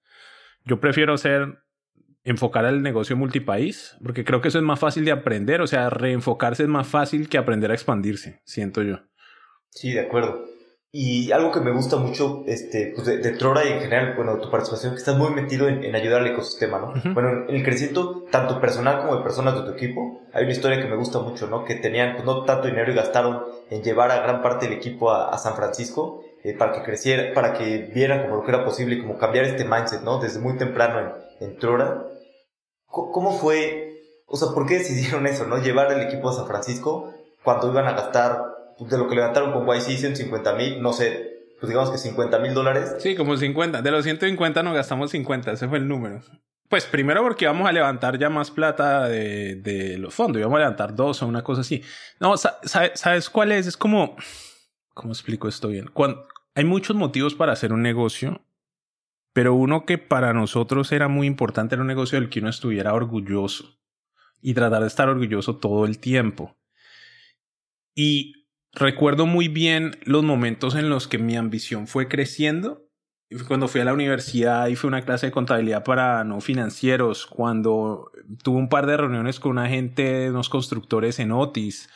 Yo prefiero hacer, enfocar el negocio multipaís, porque creo que eso es más fácil de aprender, o sea, reenfocarse es más fácil que aprender a expandirse, siento yo. Sí, de acuerdo. Y algo que me gusta mucho este, pues de, Trora y en general, bueno, tu participación, que estás muy metido en, ayudar al ecosistema, ¿no? Bueno, en el crecimiento, tanto personal como de personas de tu equipo, hay una historia que me gusta mucho, ¿no? Que tenían pues, no tanto dinero y gastaron en llevar a gran parte del equipo a, San Francisco eh, para que creciera, para que vieran como lo que era posible y como cambiar este mindset, ¿no? Desde muy temprano en, en Trora. ¿Cómo fue, o sea, por qué decidieron eso, ¿no? Llevar el equipo a San Francisco cuando iban a gastar de lo que levantaron con YC 150 mil, no sé, pues digamos que 50 mil dólares. Sí, como 50. De los 150 nos gastamos 50, ese fue el número. Pues primero porque íbamos a levantar ya más plata de, los fondos, íbamos a levantar dos o una cosa así. No, ¿sabes cuál es? Es como, ¿cómo explico esto bien? Cuando, hay muchos motivos para hacer un negocio, pero uno que para nosotros era muy importante era un negocio del que uno estuviera orgulloso y tratar de estar orgulloso todo el tiempo. Y recuerdo muy bien los momentos en los que mi ambición fue creciendo. Cuando fui a la universidad y fue una clase de contabilidad para no financieros, cuando tuve un par de reuniones con una gente, unos constructores en Otis,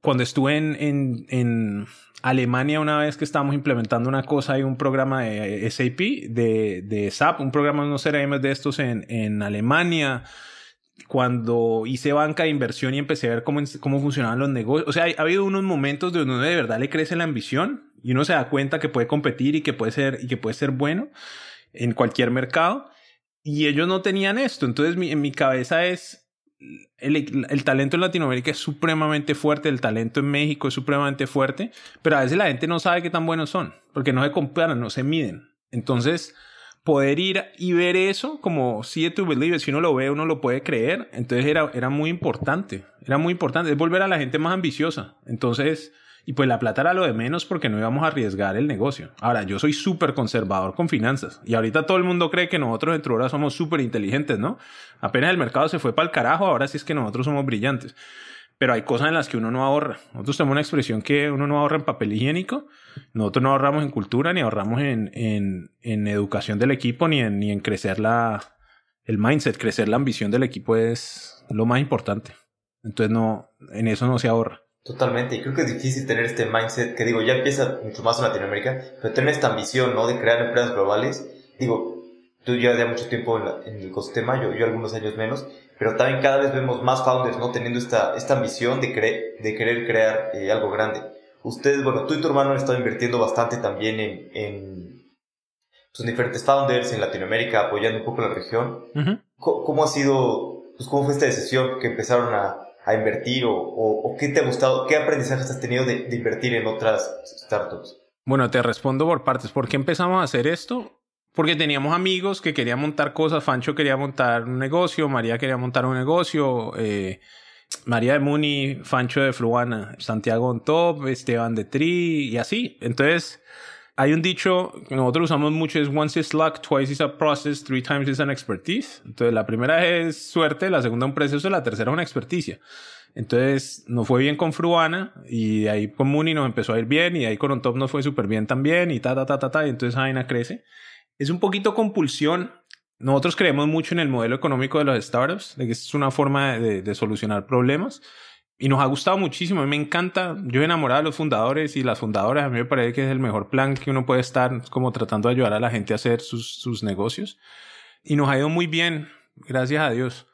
cuando estuve en, en, en Alemania una vez que estábamos implementando una cosa y un programa de SAP, de, de SAP, un programa de unos CRM de estos en, en Alemania cuando hice banca de inversión y empecé a ver cómo, cómo funcionaban los negocios. O sea, ha habido unos momentos donde uno de verdad le crece la ambición y uno se da cuenta que puede competir y que puede ser, y que puede ser bueno en cualquier mercado. Y ellos no tenían esto. Entonces, en mi cabeza es. El, el, talento en Latinoamérica es supremamente fuerte, el talento en México es supremamente fuerte, pero a veces la gente no sabe qué tan buenos son, porque no se comparan, no se miden. Entonces, poder ir y ver eso como it to believe, si uno lo ve, uno lo puede creer. Entonces era, era muy importante, era muy importante, es volver a la gente más ambiciosa. Entonces, y pues la plata era lo de menos porque no íbamos a arriesgar el negocio. Ahora, yo soy súper conservador con finanzas y ahorita todo el mundo cree que nosotros en Trura somos súper inteligentes, ¿no? Apenas el mercado se fue para el carajo, ahora sí es que nosotros somos brillantes pero hay cosas en las que uno no ahorra. Nosotros tenemos una expresión que uno no ahorra en papel higiénico, nosotros no ahorramos en cultura, ni ahorramos en, en, en educación del equipo, ni en, ni en crecer la, el mindset, crecer la ambición del equipo es lo más importante. Entonces no, en eso no se ahorra. Totalmente, y creo que es difícil tener este mindset que digo, ya empieza mucho más en Latinoamérica, pero tener esta ambición, ¿no? De crear empresas globales. Digo, tú ya mucho tiempo en, en el ecosistema, yo, yo algunos años menos, pero también cada vez vemos más founders, ¿no? Teniendo esta, esta ambición de, de querer crear eh, algo grande. Ustedes, bueno, tú y tu hermano han estado invirtiendo bastante también en, en, pues, diferentes founders en Latinoamérica, apoyando un poco la región. ¿Cómo, ha sido, pues cómo fue esta decisión que empezaron a, a invertir o, o, qué te ha gustado, qué aprendizajes has tenido de, de invertir en otras startups? Bueno, te respondo por partes. ¿Por qué empezamos a hacer esto? porque teníamos amigos que querían montar cosas. Fancho quería montar un negocio, María quería montar un negocio, eh, María de Muni, Fancho de Fluana, Santiago on top, Esteban de Tri y así. Entonces, hay un dicho que nosotros usamos mucho, es once is luck, twice is a process, three times is an expertise. Entonces, la primera es suerte, la segunda un proceso, la tercera una experticia. Entonces, nos fue bien con Fruana y ahí con Muni nos empezó a ir bien y ahí con On Top nos fue súper bien también y ta, ta, ta, ta, ta, y entonces Aina crece es un poquito compulsión. Nosotros creemos mucho en el modelo económico de los startups, de que es una forma de, solucionar problemas. Y nos ha gustado muchísimo. A mí me encanta. Yo he enamorado de los fundadores y las fundadoras. A mí me parece que es el mejor plan que uno puede estar como tratando de ayudar a la gente a hacer sus, sus negocios. Y nos ha ido muy bien, gracias a Dios.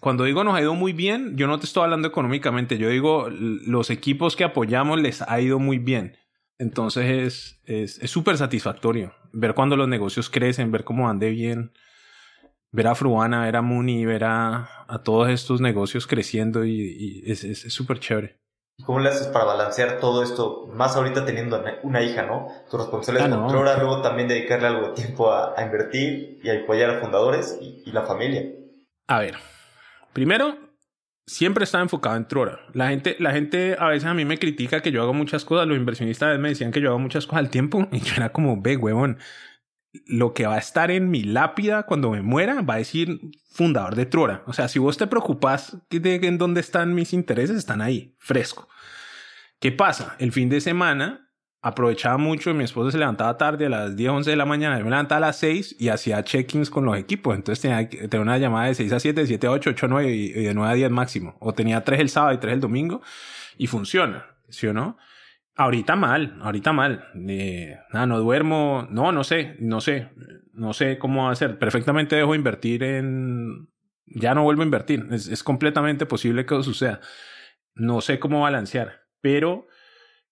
Cuando digo nos ha ido muy bien, yo no te estoy hablando económicamente. Yo digo los equipos que apoyamos les ha ido muy bien. Entonces es súper es, satisfactorio ver cuando los negocios crecen, ver cómo van de bien, ver a Fruana, ver a Muni, ver a, a todos estos negocios creciendo y, y es súper chévere. ¿Cómo le haces para balancear todo esto? Más ahorita teniendo una hija, ¿no? Tu responsabilidad ah, controla, luego también dedicarle algo de tiempo a, a invertir y a apoyar a fundadores y, y la familia. A ver, primero, siempre estaba enfocado en Trora. La gente, la gente a veces a mí me critica que yo hago muchas cosas. Los inversionistas me decían que yo hago muchas cosas al tiempo y yo era como, ve, huevón, lo que va a estar en mi lápida cuando me muera va a decir fundador de Trora. O sea, si vos te preocupas de en dónde están mis intereses, están ahí, fresco. ¿Qué pasa? El fin de semana aprovechaba mucho, mi esposa se levantaba tarde a las 10, 11 de la mañana, yo me levantaba a las 6 y hacía check-ins con los equipos, entonces tenía, tenía una llamada de 6 a 7, 7 a 8, 8 a 9 y, de 9 a 10 máximo, o tenía 3 el sábado y 3 el domingo y funciona, ¿sí o no? Ahorita mal, ahorita mal. Eh, nada, no duermo, no, no sé, no sé, no sé cómo hacer. Perfectamente dejo invertir en... Ya no vuelvo a invertir. Es, completamente posible que eso suceda. No sé cómo balancear, pero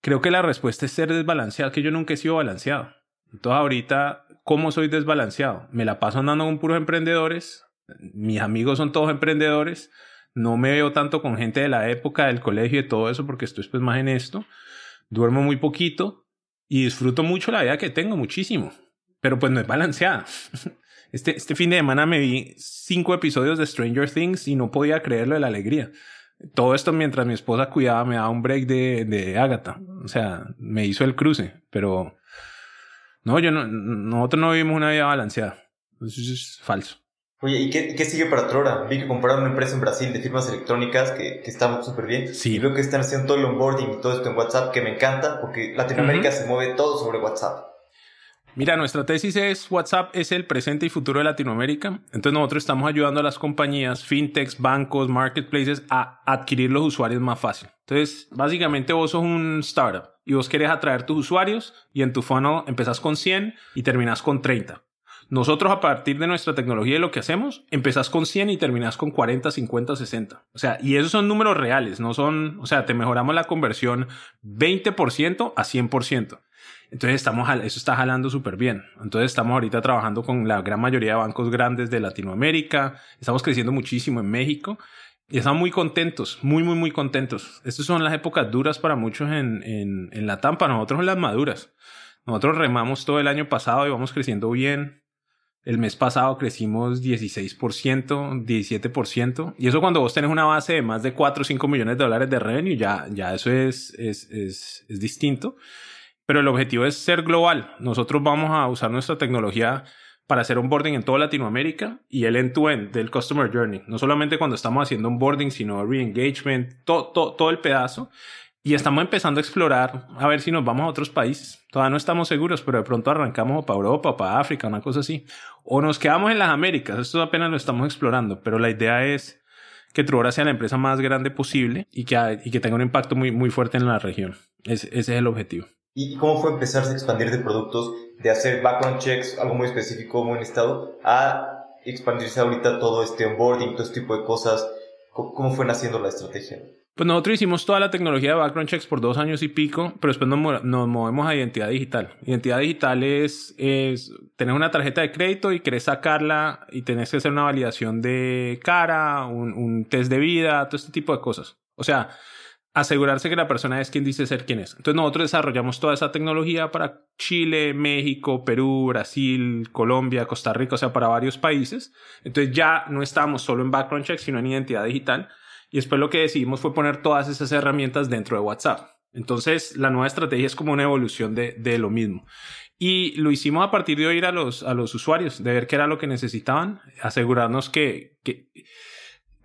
creo que la respuesta es ser desbalanceado, que yo nunca he sido balanceado. Entonces ahorita, ¿cómo soy desbalanceado? Me la paso andando con puros emprendedores, mis amigos son todos emprendedores, no me veo tanto con gente de la época del colegio y todo eso porque estoy pues más en esto duermo muy poquito y disfruto mucho la vida que tengo, muchísimo. Pero pues no es balanceada. Este, este fin de semana me vi cinco episodios de Stranger Things y no podía creerlo de la alegría. Todo esto mientras mi esposa cuidaba, me daba un break de, de Agatha. O sea, me hizo el cruce, pero no, yo no, nosotros no vivimos una vida balanceada. Eso es falso. Oye, ¿y qué, qué, sigue para Trora? Vi que compraron una empresa en Brasil de firmas electrónicas que, que está súper bien. Sí. Y veo que están haciendo todo el onboarding y todo esto en WhatsApp, que me encanta porque Latinoamérica se mueve todo sobre WhatsApp. Mira, nuestra tesis es WhatsApp es el presente y futuro de Latinoamérica. Entonces nosotros estamos ayudando a las compañías, fintechs, bancos, marketplaces a adquirir los usuarios más fácil. Entonces, básicamente vos sos un startup y vos querés atraer tus usuarios y en tu funnel empezás con 100 y terminás con 30. Nosotros a partir de nuestra tecnología y lo que hacemos, empezás con 100 y terminás con 40, 50, 60. O sea, y esos son números reales, no son, o sea, te mejoramos la conversión 20% a 100%. Entonces estamos, eso está jalando súper bien. Entonces estamos ahorita trabajando con la gran mayoría de bancos grandes de Latinoamérica. Estamos creciendo muchísimo en México. Y estamos muy contentos, muy, muy, muy contentos. Estas son las épocas duras para muchos en, en, en la Tampa, nosotros en las maduras. Nosotros remamos todo el año pasado y vamos creciendo bien. El mes pasado crecimos 16%, 17%. Y eso cuando vos tenés una base de más de 4 o 5 millones de dólares de revenue, ya, ya eso es, es, es, es distinto. Pero el objetivo es ser global. Nosotros vamos a usar nuestra tecnología para hacer onboarding en toda Latinoamérica y el end-to-end del Customer Journey. No solamente cuando estamos haciendo onboarding, sino re-engagement, todo, todo, todo el pedazo. Y estamos empezando a explorar a ver si nos vamos a otros países. Todavía no estamos seguros, pero de pronto arrancamos para Europa, para África, una cosa así. O nos quedamos en las Américas. Esto apenas lo estamos explorando, pero la idea es que Truora sea la empresa más grande posible y que, y que tenga un impacto muy, muy fuerte en la región. ese es el objetivo. ¿Y cómo fue empezarse a expandir de productos, de hacer background checks, algo muy específico, muy listado, a expandirse ahorita todo este onboarding, todo este tipo de cosas? ¿Cómo fue naciendo la estrategia? Pues nosotros hicimos toda la tecnología de background checks por dos años y pico, pero después nos, nos movemos a identidad digital. Identidad digital es, es tener una tarjeta de crédito y querés sacarla y tenés que hacer una validación de cara, un, un test de vida, todo este tipo de cosas. O sea, asegurarse que la persona es quien dice ser quien es. Entonces nosotros desarrollamos toda esa tecnología para Chile, México, Perú, Brasil, Colombia, Costa Rica, o sea, para varios países. Entonces ya no estamos solo en background checks, sino en identidad digital y después lo que decidimos fue poner todas esas herramientas dentro de WhatsApp. Entonces, la nueva estrategia es como una evolución de, de lo mismo. Y lo hicimos a partir de oír a los, a los usuarios, de ver qué era lo que necesitaban, asegurarnos que, que,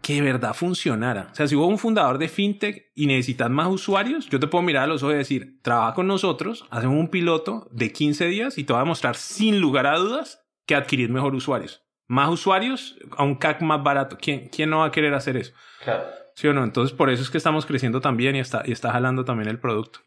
de verdad funcionara. O sea, si hubo un fundador de fintech y necesitan más usuarios, yo te puedo mirar a los ojos y decir, trabaja con nosotros, hacemos un piloto de 15 días y te va a mostrar sin lugar a dudas que adquirir mejor usuarios. Más usuarios a un CAC más barato. ¿Quién, quién no va a querer hacer eso? Claro. ¿Sí o no? Entonces, por eso es que estamos creciendo también y está, y está jalando también el producto.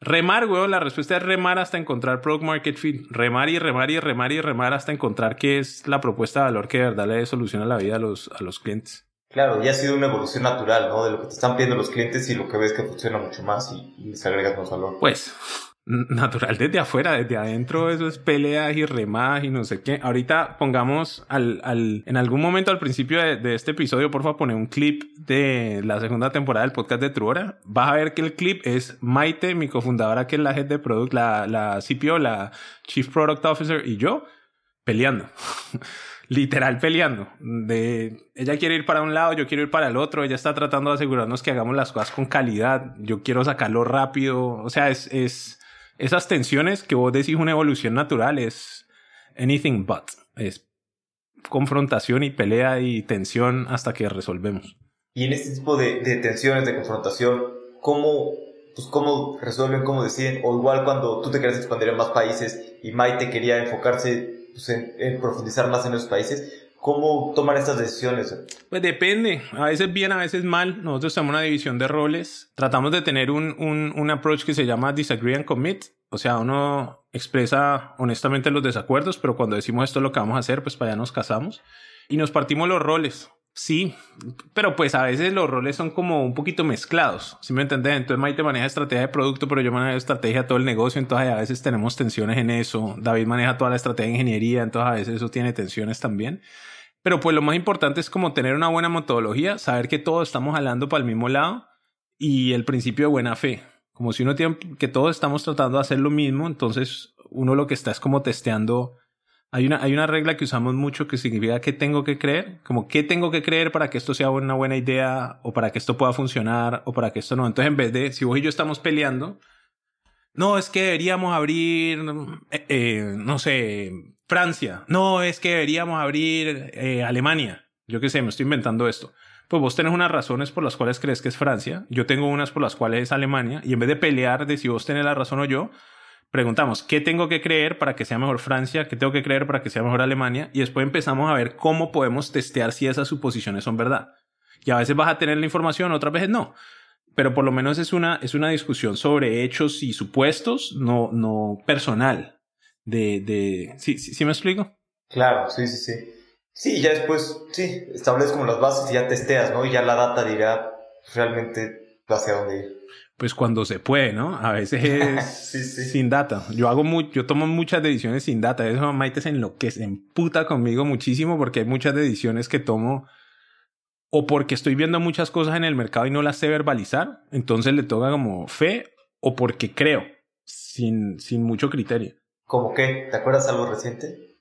Remar, weón, la respuesta es remar hasta encontrar Product Market Fit. Remar y remar y remar y remar hasta encontrar qué es la propuesta de valor que de verdad le soluciona la vida a los, a los clientes. Claro, y ha sido una evolución natural, ¿no? De lo que te están pidiendo los clientes y lo que ves que funciona mucho más y, y les agregas más valor. Pues, natural desde afuera, desde adentro eso es peleas y remadas y no sé qué. Ahorita pongamos al, al, en algún momento al principio de, de este episodio, por favor, poner un clip de la segunda temporada del podcast de Truora. Vas a ver que el clip es Maite, mi cofundadora, que es la head de product, la, la CPO, la Chief Product Officer y yo peleando. Literal peleando. De ella quiere ir para un lado, yo quiero ir para el otro. Ella está tratando de asegurarnos que hagamos las cosas con calidad. Yo quiero sacarlo rápido. O sea, es, es, esas tensiones que vos decís una evolución natural es anything but. Es confrontación y pelea y tensión hasta que resolvemos. Y en este tipo de, de tensiones, de confrontación, ¿cómo, pues, ¿cómo resuelven, cómo deciden? O igual cuando tú te querías expandir en más países y Maite quería enfocarse pues, en, en, profundizar más en esos países, ¿Cómo toman estas decisiones? Pues depende, a veces bien, a veces mal. Nosotros tenemos una división de roles. Tratamos de tener un, un, un approach que se llama disagree and commit. O sea, uno expresa honestamente los desacuerdos, pero cuando decimos esto es lo que vamos a hacer, pues para allá nos casamos. Y nos partimos los roles. Sí, pero pues a veces los roles son como un poquito mezclados, ¿sí me entiendes? Entonces Maite maneja estrategia de producto, pero yo manejo estrategia de todo el negocio, entonces a veces tenemos tensiones en eso. David maneja toda la estrategia de ingeniería, entonces a veces eso tiene tensiones también. Pero pues lo más importante es como tener una buena metodología, saber que todos estamos jalando para el mismo lado y el principio de buena fe. Como si uno tiene que todos estamos tratando de hacer lo mismo, entonces uno lo que está es como testeando hay una, hay una regla que usamos mucho que significa que tengo que creer, como qué tengo que creer para que esto sea una buena idea o para que esto pueda funcionar o para que esto no. Entonces, en vez de, si vos y yo estamos peleando, no, es que deberíamos abrir, eh, eh, no sé, Francia. No, es que deberíamos abrir eh, Alemania. Yo qué sé, me estoy inventando esto. Pues vos tenés unas razones por las cuales crees que es Francia, yo tengo unas por las cuales es Alemania, y en vez de pelear de si vos tenés la razón o yo, preguntamos, ¿qué tengo que creer para que sea mejor Francia? ¿Qué tengo que creer para que sea mejor Alemania? Y después empezamos a ver cómo podemos testear si esas suposiciones son verdad. Y a veces vas a tener la información, otras veces no. Pero por lo menos es una, es una discusión sobre hechos y supuestos, no, no personal. De, de... ¿Sí, sí, me explico? Claro, sí, sí, sí. Sí, ya después, sí, estableces como las bases y ya testeas, ¿no? Y ya la data dirá realmente hacia dónde ir pues cuando se puede, ¿no? A veces es sin data. Yo hago muy, yo tomo muchas decisiones sin data. Eso Maite se enloquece, emputa conmigo muchísimo porque hay muchas decisiones que tomo o porque estoy viendo muchas cosas en el mercado y no las sé verbalizar, entonces le toca como fe o porque creo, sin, sin mucho criterio. ¿Cómo qué? ¿Te acuerdas algo reciente?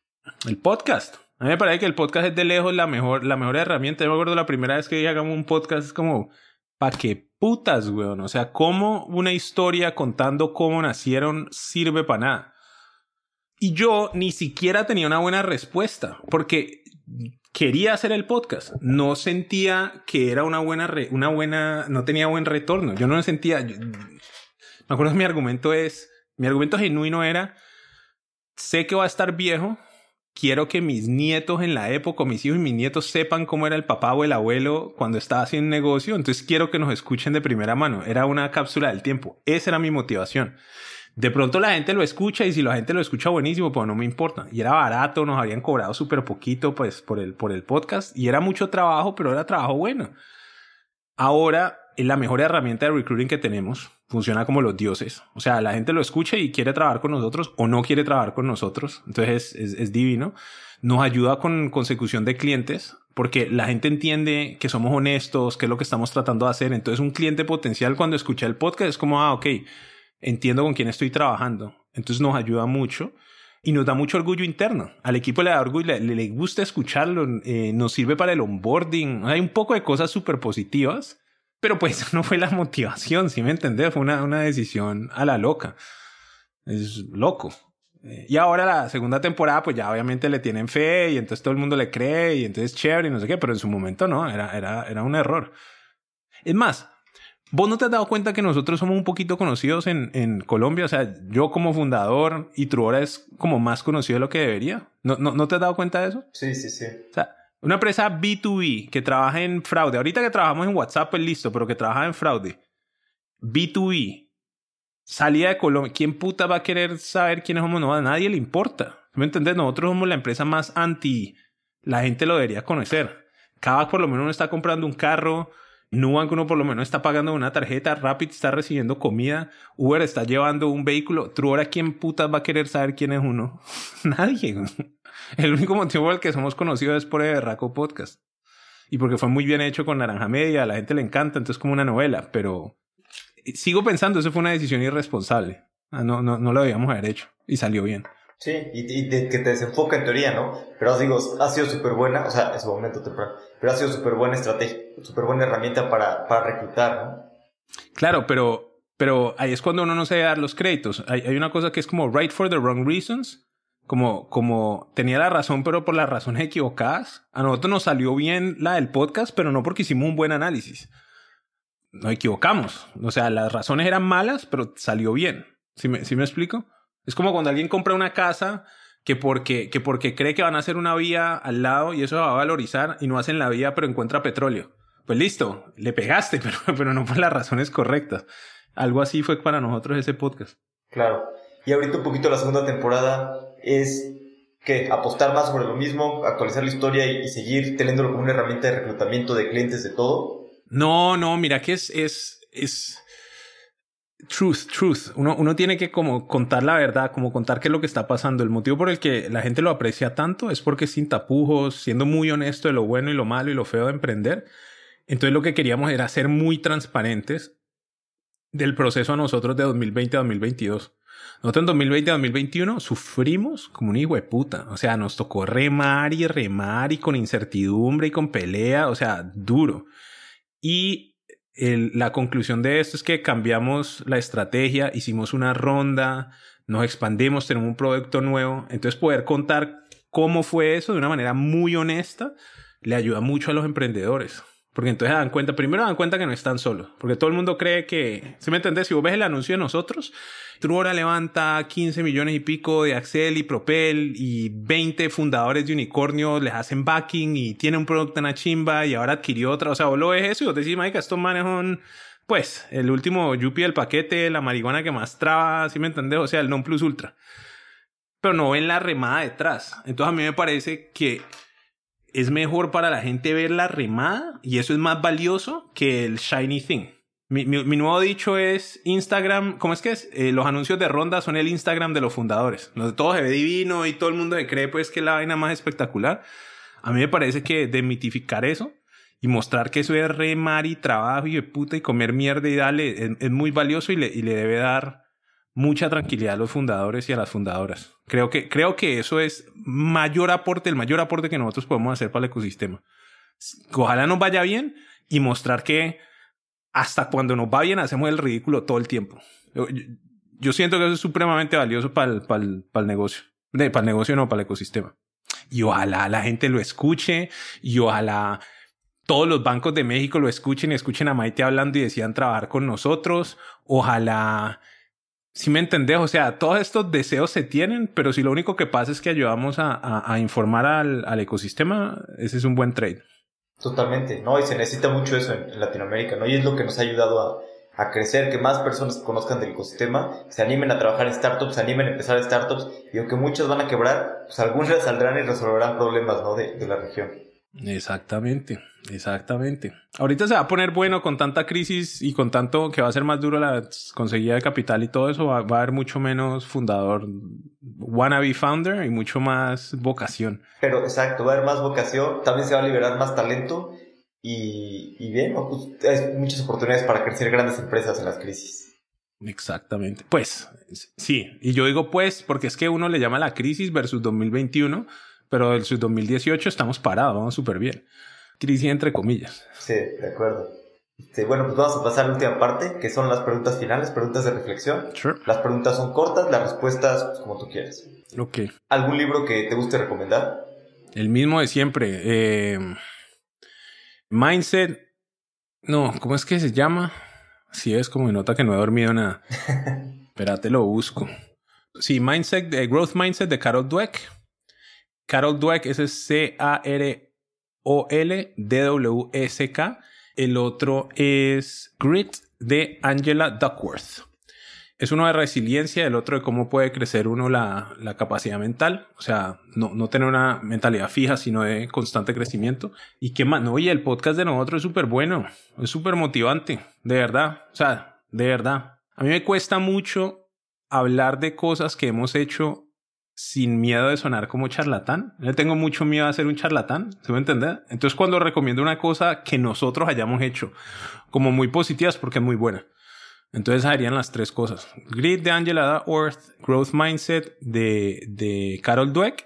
El podcast. A mí me parece que el podcast es de lejos la mejor, la mejor herramienta. Yo me acuerdo la primera vez que hagamos un podcast es como ¿Para qué putas, weón? O sea, ¿cómo una historia contando cómo nacieron sirve para nada? Y yo ni siquiera tenía una buena respuesta, porque quería hacer el podcast. No sentía que era una buena, una buena, no tenía buen retorno. Yo no me sentía, me acuerdo que mi argumento es, mi argumento genuino era, sé que va a estar viejo, quiero que mis nietos en la época, mis hijos y mis nietos sepan cómo era el papá o el abuelo cuando estaba haciendo negocio, entonces quiero que nos escuchen de primera mano. Era una cápsula del tiempo. Esa era mi motivación. De pronto la gente lo escucha y si la gente lo escucha buenísimo, pues no me importa. Y era barato, nos habían cobrado súper poquito pues por el, por el podcast y era mucho trabajo, pero era trabajo bueno. Ahora es la mejor herramienta de recruiting que tenemos. Funciona como los dioses. O sea, la gente lo escucha y quiere trabajar con nosotros o no quiere trabajar con nosotros. Entonces es, es, divino. Nos ayuda con consecución de clientes porque la gente entiende que somos honestos, que es lo que estamos tratando de hacer. Entonces un cliente potencial cuando escucha el podcast es como, ah, ok, entiendo con quién estoy trabajando. Entonces nos ayuda mucho y nos da mucho orgullo interno. Al equipo le da orgullo, le, le gusta escucharlo, eh, nos sirve para el onboarding. Hay un poco de cosas súper positivas pero pues no fue la motivación, si me entendés, fue una, una decisión a la loca. Es loco. Eh, y ahora la segunda temporada, pues ya obviamente le tienen fe y entonces todo el mundo le cree y entonces chévere y no sé qué, pero en su momento no, era, era, era un error. Es más, ¿vos no te has dado cuenta que nosotros somos un poquito conocidos en, en Colombia? O sea, yo como fundador y Truora es como más conocido de lo que debería. ¿No, no, ¿No te has dado cuenta de eso? Sí, sí, sí. O sea, una empresa B2B que trabaja en fraude. Ahorita que trabajamos en WhatsApp, pues listo, pero que trabaja en fraude. B2B. Salida de Colombia. ¿Quién puta va a querer saber quiénes somos? No, a nadie le importa. ¿Me entiendes? Nosotros somos la empresa más anti. La gente lo debería conocer. Cada por lo menos uno está comprando un carro. Nubank uno por lo menos está pagando una tarjeta. Rapid está recibiendo comida. Uber está llevando un vehículo. Truora, ¿quién putas va a querer saber quién es uno? nadie. El único motivo por el que somos conocidos es por el Raco Podcast. Y porque fue muy bien hecho con Naranja Media, a la gente le encanta, entonces como una novela, pero sigo pensando, eso fue una decisión irresponsable. Ah, no, no, no lo debíamos haber hecho y salió bien. Sí, y, de, que te desenfoca en teoría, ¿no? Pero os digo, ha sido súper buena, o sea, es un momento temprano, pero ha sido súper buena estrategia, súper buena herramienta para, para reclutar, ¿no? Claro, pero, pero ahí es cuando uno no se debe dar los créditos. Hay, hay una cosa que es como right for the wrong reasons como, como tenía la razón, pero por las razones equivocadas. A nosotros nos salió bien la del podcast, pero no porque hicimos un buen análisis. Nos equivocamos. O sea, las razones eran malas, pero salió bien. ¿Sí me, ¿sí me explico? Es como cuando alguien compra una casa que porque, que porque cree que van a hacer una vía al lado y eso va a valorizar y no hacen la vía pero encuentra petróleo. Pues listo, le pegaste, pero, pero no por las razones correctas. Algo así fue para nosotros ese podcast. Claro. Y ahorita un poquito la segunda temporada es que apostar más sobre lo mismo, actualizar la historia y, seguir teniéndolo como una herramienta de reclutamiento de clientes de todo. No, no, mira que es, es, es truth, truth. Uno, uno tiene que como contar la verdad, como contar qué es lo que está pasando. El motivo por el que la gente lo aprecia tanto es porque sin tapujos, siendo muy honesto de lo bueno y lo malo y lo feo de emprender. Entonces lo que queríamos era ser muy transparentes del proceso a nosotros de 2020 a 2022. Nosotros en 2020 a 2021 sufrimos como un hijo de puta. O sea, nos tocó remar y remar y con incertidumbre y con pelea, o sea, duro. Y la conclusión de esto es que cambiamos la estrategia, hicimos una ronda, nos expandimos, tenemos un producto nuevo. Entonces poder contar cómo fue eso de una manera muy honesta le ayuda mucho a los emprendedores. Porque entonces dan cuenta, primero dan cuenta que no están solos. Porque todo el mundo cree que, ¿se me entiende? Si vos ves el anuncio de nosotros, Truora levanta 15 millones y pico de Axel y Propel y 20 fundadores de unicornio les hacen backing y tiene un producto en la chimba y ahora adquirió otra. O sea, vos lo ves eso y vos decís, marica, estos manes son, pues, el último yuppie del paquete, la marihuana que más traba, ¿sí me entendés? O sea, el non plus ultra. Pero no ven la remada detrás. Entonces a mí me parece que es mejor para la gente ver la remada y eso es más valioso que el shiny thing. Mi, mi, nuevo dicho es Instagram, ¿cómo es que es? Eh, los anuncios de ronda son el Instagram de los fundadores. Donde todo se ve divino y todo el mundo se cree pues que es la vaina más espectacular. A mí me parece que demitificar eso y mostrar que eso es remar y trabajo y de puta y comer mierda y darle es, muy valioso y le, y le debe dar mucha tranquilidad a los fundadores y a las fundadoras. Creo que, creo que eso es mayor aporte, el mayor aporte que nosotros podemos hacer para el ecosistema. Ojalá nos vaya bien y mostrar que hasta cuando nos va bien hacemos el ridículo todo el tiempo. Yo, siento que eso es supremamente valioso para el, para el, para el negocio. para el negocio no, para el ecosistema. Y ojalá la gente lo escuche y ojalá todos los bancos de México lo escuchen y escuchen a Maite hablando y decidan trabajar con nosotros. Ojalá si me entendés, o sea, todos estos deseos se tienen, pero si lo único que pasa es que ayudamos a, informar al, ecosistema, ese es un buen trade. Totalmente, ¿no? Y se necesita mucho eso en, Latinoamérica, ¿no? Y es lo que nos ha ayudado a, a, crecer, que más personas conozcan del ecosistema, se animen a trabajar en startups, se animen a empezar startups, y aunque muchos van a quebrar, pues algunos saldrán y resolverán problemas, ¿no? De, de la región. Exactamente, exactamente. Ahorita se va a poner bueno con tanta crisis y con tanto que va a ser más duro la conseguida de capital y todo eso, va, a haber mucho menos fundador, wannabe founder y mucho más vocación. Pero exacto, va a haber más vocación, también se va a liberar más talento y, y bien, pues, hay muchas oportunidades para crecer grandes empresas en las crisis. Exactamente. Pues sí, y yo digo pues porque es que uno le llama la crisis versus 2021 pero el 2018 estamos parados, vamos súper bien. Crisis entre comillas. Sí, de acuerdo. Este, bueno, pues vamos a pasar a la última parte, que son las preguntas finales, preguntas de reflexión. Las preguntas son cortas, las respuestas pues, como tú quieras. Ok. ¿Algún libro que te guste recomendar? El mismo de siempre. Eh, Mindset. No, ¿cómo es que se llama? Si es como me nota que no he dormido nada. Espérate, lo busco. Sí, Mindset, Growth Mindset de Carol Dweck. Carol Dweck, ese es C-A-R-O-L-D-W-S-K. El otro es Grit de Angela Duckworth. Es uno de resiliencia, el otro de cómo puede crecer uno la, la capacidad mental, o sea, no, no, tener una mentalidad fija, sino de constante crecimiento. Y qué más, no, oye, el podcast de nosotros es súper bueno, es súper motivante, de verdad, o sea, de verdad. A mí me cuesta mucho hablar de cosas que hemos hecho sin miedo de sonar como charlatán. Yo tengo mucho miedo a ser un charlatán, ¿se me entiende? Entonces cuando recomiendo una cosa que nosotros hayamos hecho como muy positivas porque es muy buena. Entonces harían las tres cosas. Grit de Angela Worth, Growth Mindset de, de Carol Dweck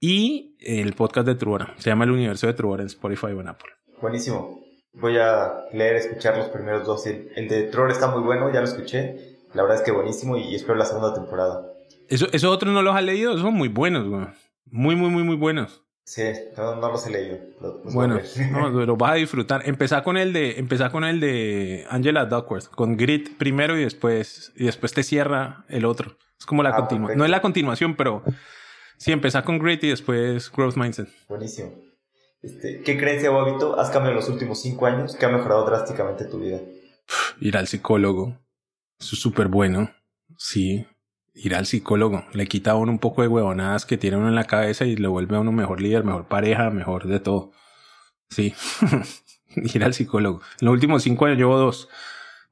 y el podcast de Truora. Se llama El Universo de Truora en Spotify o en Apple. Buenísimo. Voy a leer, escuchar los primeros dos. El, de Truora está muy bueno, ya lo escuché. La verdad es que buenísimo y espero la segunda temporada. Eso, ¿Esos otros no los has leído? Son muy buenos, güey. Muy, muy, muy, muy buenos. Sí, no, los he leído. bueno, no, lo vas a disfrutar. Empezá con el de, empezá con el de Angela Duckworth, con Grit primero y después, y después te cierra el otro. Es como la ah, continuación. No es la continuación, pero Sí, empezar con Grit y después Growth Mindset. Buenísimo. Este, ¿Qué creencia o hábito has cambiado en los últimos cinco años que ha mejorado drásticamente tu vida? Ir al psicólogo. Eso es súper bueno. Sí. Ir al psicólogo. Le quita a uno un poco de huevonadas que tiene uno en la cabeza y le vuelve a uno mejor líder, mejor pareja, mejor de todo. Sí. Ir al psicólogo. En los últimos cinco años llevo dos.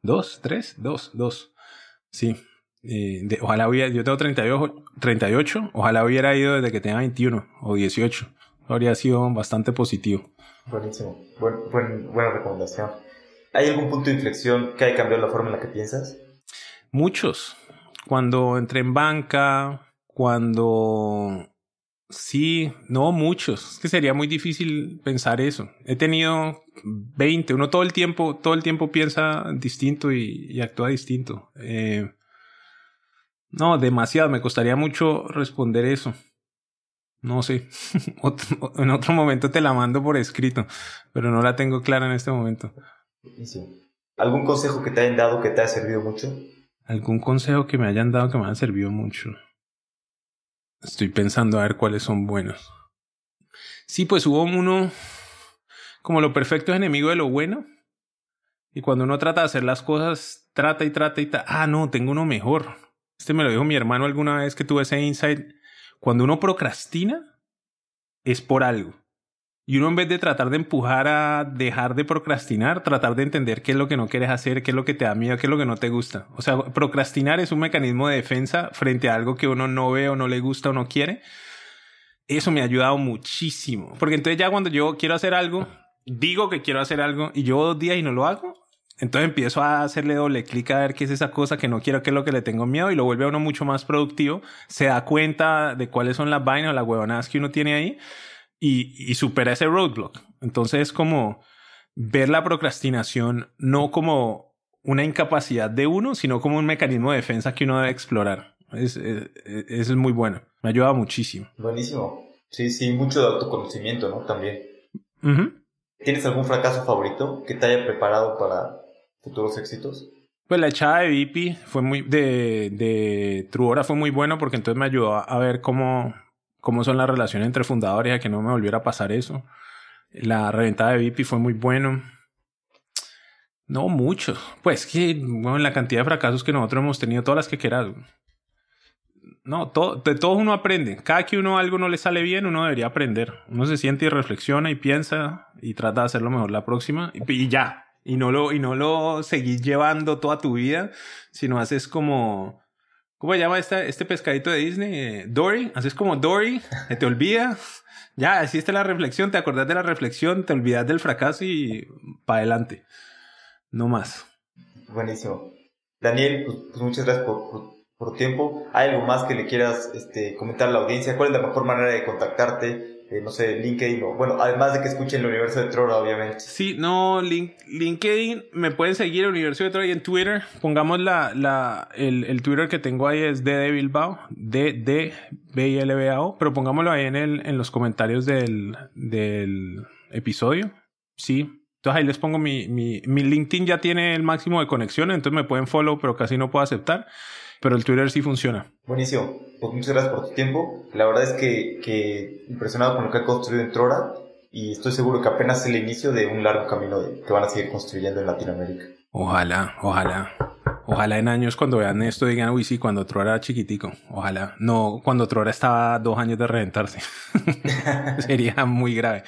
¿Dos? ¿Tres? Dos. Dos. Sí. Eh, de, ojalá hubiera, yo tengo 38, 38, ojalá hubiera ido desde que tenía 21 o 18. Habría sido bastante positivo. Buenísimo. Buen, buen, buena recomendación. ¿Hay algún punto de inflexión que haya cambiado la forma en la que piensas? Muchos. Cuando entré en banca, cuando... Sí, no muchos. Es que sería muy difícil pensar eso. He tenido 20. Uno todo el tiempo, todo el tiempo piensa distinto y, actúa distinto. Eh, no, demasiado. Me costaría mucho responder eso. No sé. en otro momento te la mando por escrito, pero no la tengo clara en este momento. ¿Algún consejo que te hayan dado que te haya servido mucho? ¿Algún consejo que me hayan dado que me haya servido mucho? Estoy pensando a ver cuáles son buenos. Sí, pues hubo uno como lo perfecto es enemigo de lo bueno. Y cuando uno trata de hacer las cosas, trata y trata y trata. Ah, no, tengo uno mejor. Este me lo dijo mi hermano alguna vez que tuve ese insight. Cuando uno procrastina, es por algo. Y uno en vez de tratar de empujar a dejar de procrastinar, tratar de entender qué es lo que no quieres hacer, qué es lo que te da miedo, qué es lo que no te gusta. O sea, procrastinar es un mecanismo de defensa frente a algo que uno no ve o no le gusta o no quiere. Eso me ha ayudado muchísimo. Porque entonces ya cuando yo quiero hacer algo, digo que quiero hacer algo y llevo dos días y no lo hago, entonces empiezo a hacerle doble clic a ver qué es esa cosa que no quiero, qué es lo que le tengo miedo y lo vuelve a uno mucho más productivo. Se da cuenta de cuáles son las vainas o las huevonadas que uno tiene ahí y, y supera ese roadblock. Entonces es como ver la procrastinación no como una incapacidad de uno, sino como un mecanismo de defensa que uno debe explorar. Es, es, es muy bueno. Me ha ayudado muchísimo. Buenísimo. Sí, sí, mucho de autoconocimiento, ¿no? También. Uh ¿Tienes algún fracaso favorito que te haya preparado para futuros éxitos? Pues la echada de VIP fue muy de, de Truora fue muy bueno porque entonces me ayudó a, ver cómo, cómo son las relaciones entre fundadores, a que no me volviera a pasar eso. La reventada de VIP fue muy bueno. No mucho. Pues que, bueno, la cantidad de fracasos que nosotros hemos tenido, todas las que quieras. No, todo, de todos uno aprende. Cada que uno algo no le sale bien, uno debería aprender. Uno se siente y reflexiona y piensa y trata de hacerlo mejor la próxima y, ya. Y no lo, y no lo seguís llevando toda tu vida, sino haces como, ¿cómo se llama esta, este pescadito de Disney? Eh, Dory. Haces como Dory, te olvida. Ya, hiciste la reflexión, te acordás de la reflexión, te olvidas del fracaso y para adelante. No más. Buenísimo. Daniel, pues, pues muchas gracias por, por, por, tiempo. ¿Hay algo más que le quieras este, comentar a la audiencia? ¿Cuál es la mejor manera de contactarte? Eh, no sé, LinkedIn bueno, además de que escuchen el Universo de Trora, obviamente. Sí, no, link, LinkedIn, me pueden seguir el Universo de Trora y en Twitter, pongamos la, la, el, el Twitter que tengo ahí es de Bilbao, de, B I L B A O, pero pongámoslo ahí en el, en los comentarios del, del episodio. Sí. Entonces ahí les pongo mi, mi, mi LinkedIn ya tiene el máximo de conexiones, entonces me pueden follow, pero casi no puedo aceptar pero el Twitter sí funciona. Buenísimo. Pues muchas gracias por tu tiempo. La verdad es que, que impresionado con lo que ha construido en Trora y estoy seguro que apenas es el inicio de un largo camino de, que van a seguir construyendo en Latinoamérica. Ojalá, ojalá. Ojalá en años cuando vean esto digan, uy, sí, cuando Trora era chiquitico. Ojalá. No, cuando Trora estaba dos años de reventarse. Sería muy grave.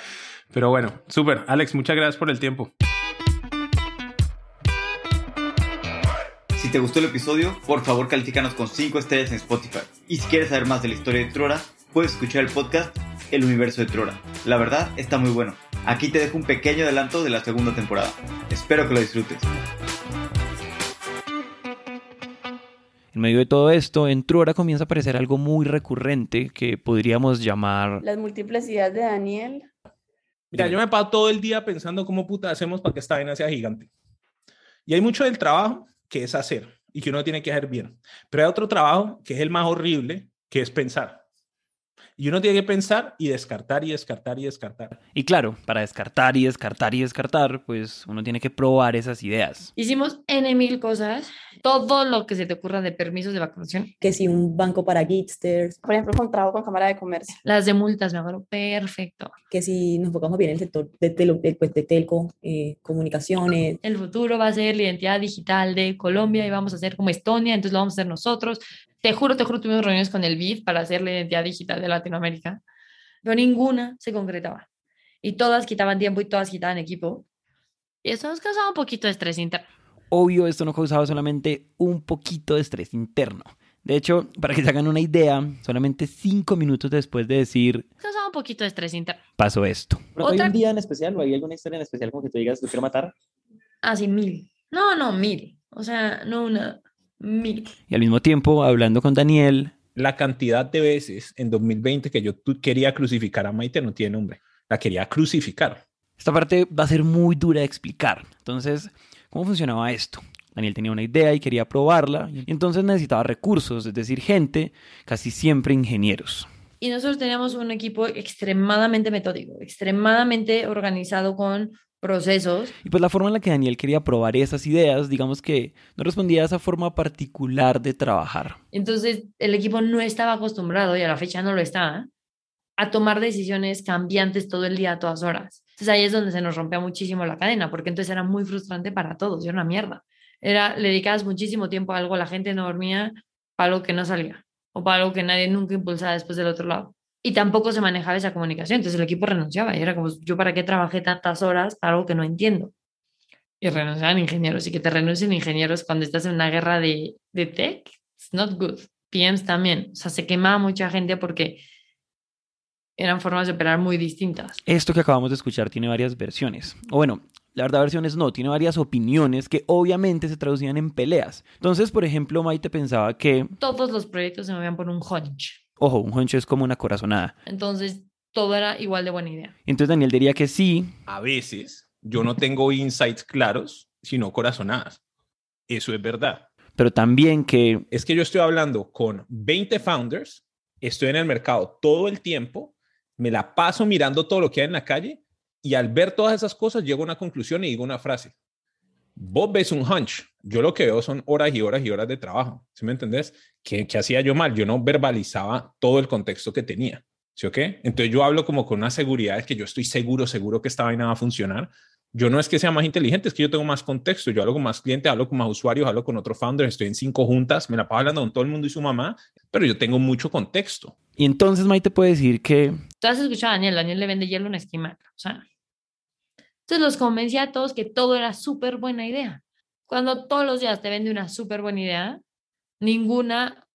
Pero bueno, súper. Alex, muchas gracias por el tiempo. Te gustó el episodio, por favor califícanos con 5 estrellas en Spotify. Y si quieres saber más de la historia de Trora, puedes escuchar el podcast El Universo de Trora. La verdad, está muy bueno. Aquí te dejo un pequeño adelanto de la segunda temporada. Espero que lo disfrutes. En medio de todo esto, en Trora comienza a aparecer algo muy recurrente que podríamos llamar... Las múltiples ideas de Daniel. Mira, yo me paso todo el día pensando cómo puta hacemos para que esta vaina sea gigante. Y hay mucho del trabajo que es hacer y que uno tiene que hacer bien. Pero hay otro trabajo que es el más horrible, que es pensar. Y uno tiene que pensar y descartar y descartar y descartar. Y claro, para descartar y descartar y descartar, pues uno tiene que probar esas ideas. Hicimos N mil cosas, todo lo que se te ocurra de permisos de vacunación. Que si un banco para Gitsters, por ejemplo, contrato con Cámara de Comercio. Las de multas, me acuerdo, perfecto. Que si nos enfocamos bien en el sector de, telo, de, pues, de telco, eh, comunicaciones. El futuro va a ser la identidad digital de Colombia y vamos a hacer como Estonia, entonces lo vamos a hacer nosotros. Te juro, te juro, tuvimos reuniones con el BIF para hacer la identidad digital de Latinoamérica, pero ninguna se concretaba. Y todas quitaban tiempo y todas quitaban equipo. Y eso nos causaba un poquito de estrés interno. Obvio, esto no causaba solamente un poquito de estrés interno. De hecho, para que se hagan una idea, solamente cinco minutos después de decir... Causaba un poquito de estrés interno. Pasó esto. ¿Pero ¿Hay un día en especial o hay alguna historia en especial como que tú digas, lo quiero matar? Ah, sí, mil. No, no, mil. O sea, no una, mil. Y al mismo tiempo, hablando con Daniel... La cantidad de veces en 2020 que yo quería crucificar a Maite no tiene nombre. La quería crucificar. Esta parte va a ser muy dura de explicar. Entonces, ¿cómo funcionaba esto? Daniel tenía una idea y quería probarla, y entonces necesitaba recursos, es decir, gente, casi siempre ingenieros. Y nosotros teníamos un equipo extremadamente metódico, extremadamente organizado con procesos. Y pues la forma en la que Daniel quería probar esas ideas, digamos que no respondía a esa forma particular de trabajar. Entonces el equipo no estaba acostumbrado, y a la fecha no lo está, a tomar decisiones cambiantes todo el día, a todas horas. Entonces ahí es donde se nos rompía muchísimo la cadena, porque entonces era muy frustrante para todos, era una mierda. Era, le dedicabas muchísimo tiempo a algo, la gente no dormía para algo que no salía, o para algo que nadie nunca impulsaba después del otro lado y tampoco se manejaba esa comunicación. Entonces el equipo renunciaba y era como, ¿yo para qué trabajé tantas horas para algo que no entiendo? Y renunciaban ingenieros. Y que te renuncien ingenieros cuando estás en una guerra de, de tech, it's not good. PMs también. O sea, se quemaba mucha gente porque eran formas de operar muy distintas. Esto que acabamos de escuchar tiene varias versiones. O bueno, la verdad, versiones no, tiene varias opiniones que obviamente se traducían en peleas. Entonces, por ejemplo, Maite pensaba que... Todos los proyectos se movían por un hunch. Ojo, un hunch es como una corazonada. Entonces, todo era igual de buena idea. Entonces, Daniel diría que sí. A veces yo no tengo insights claros, sino corazonadas. Eso es verdad. Pero también que... Es que yo estoy hablando con 20 founders, estoy en el mercado todo el tiempo, me la paso mirando todo lo que hay en la calle y al ver todas esas cosas llego a una conclusión y digo una frase. Vos ves un hunch, yo lo que veo son horas y horas y horas de trabajo, ¿sí me entendés? ¿Qué, hacía yo mal? Yo no verbalizaba todo el contexto que tenía, ¿sí o qué? Entonces yo hablo como con una seguridad de que yo estoy seguro, seguro que esta vaina va a funcionar. Yo no es que sea más inteligente, es que yo tengo más contexto. Yo hablo con más clientes, hablo con más usuarios, hablo con otros founders, estoy en cinco juntas, me la paso hablando con todo el mundo y su mamá, pero yo tengo mucho contexto. Y entonces Maite puede decir que... Tú has escuchado a Daniel, Daniel le vende hielo en esquema, o sea... Entonces los convencía a todos que todo era súper buena idea. Cuando todos los días te vende una súper buena idea, ninguna,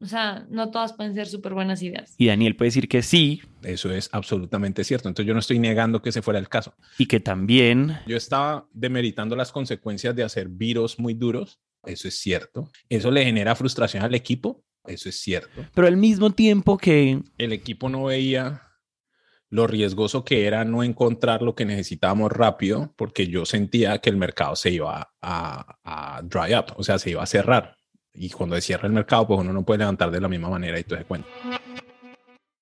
o sea, no todas pueden ser súper buenas ideas. Y Daniel puede decir que sí. Eso es absolutamente cierto. Entonces yo no estoy negando que ese fuera el caso. Y que también... Yo estaba demeritando las consecuencias de hacer virus muy duros. Eso es cierto. Eso le genera frustración al equipo. Eso es cierto. Pero al mismo tiempo que... El equipo no veía lo riesgoso que era no encontrar lo que necesitábamos rápido, porque yo sentía que el mercado se iba a, a, dry up, o sea, se iba a cerrar. Y cuando se cierra el mercado, pues uno no puede levantar de la misma manera y todo ese cuento.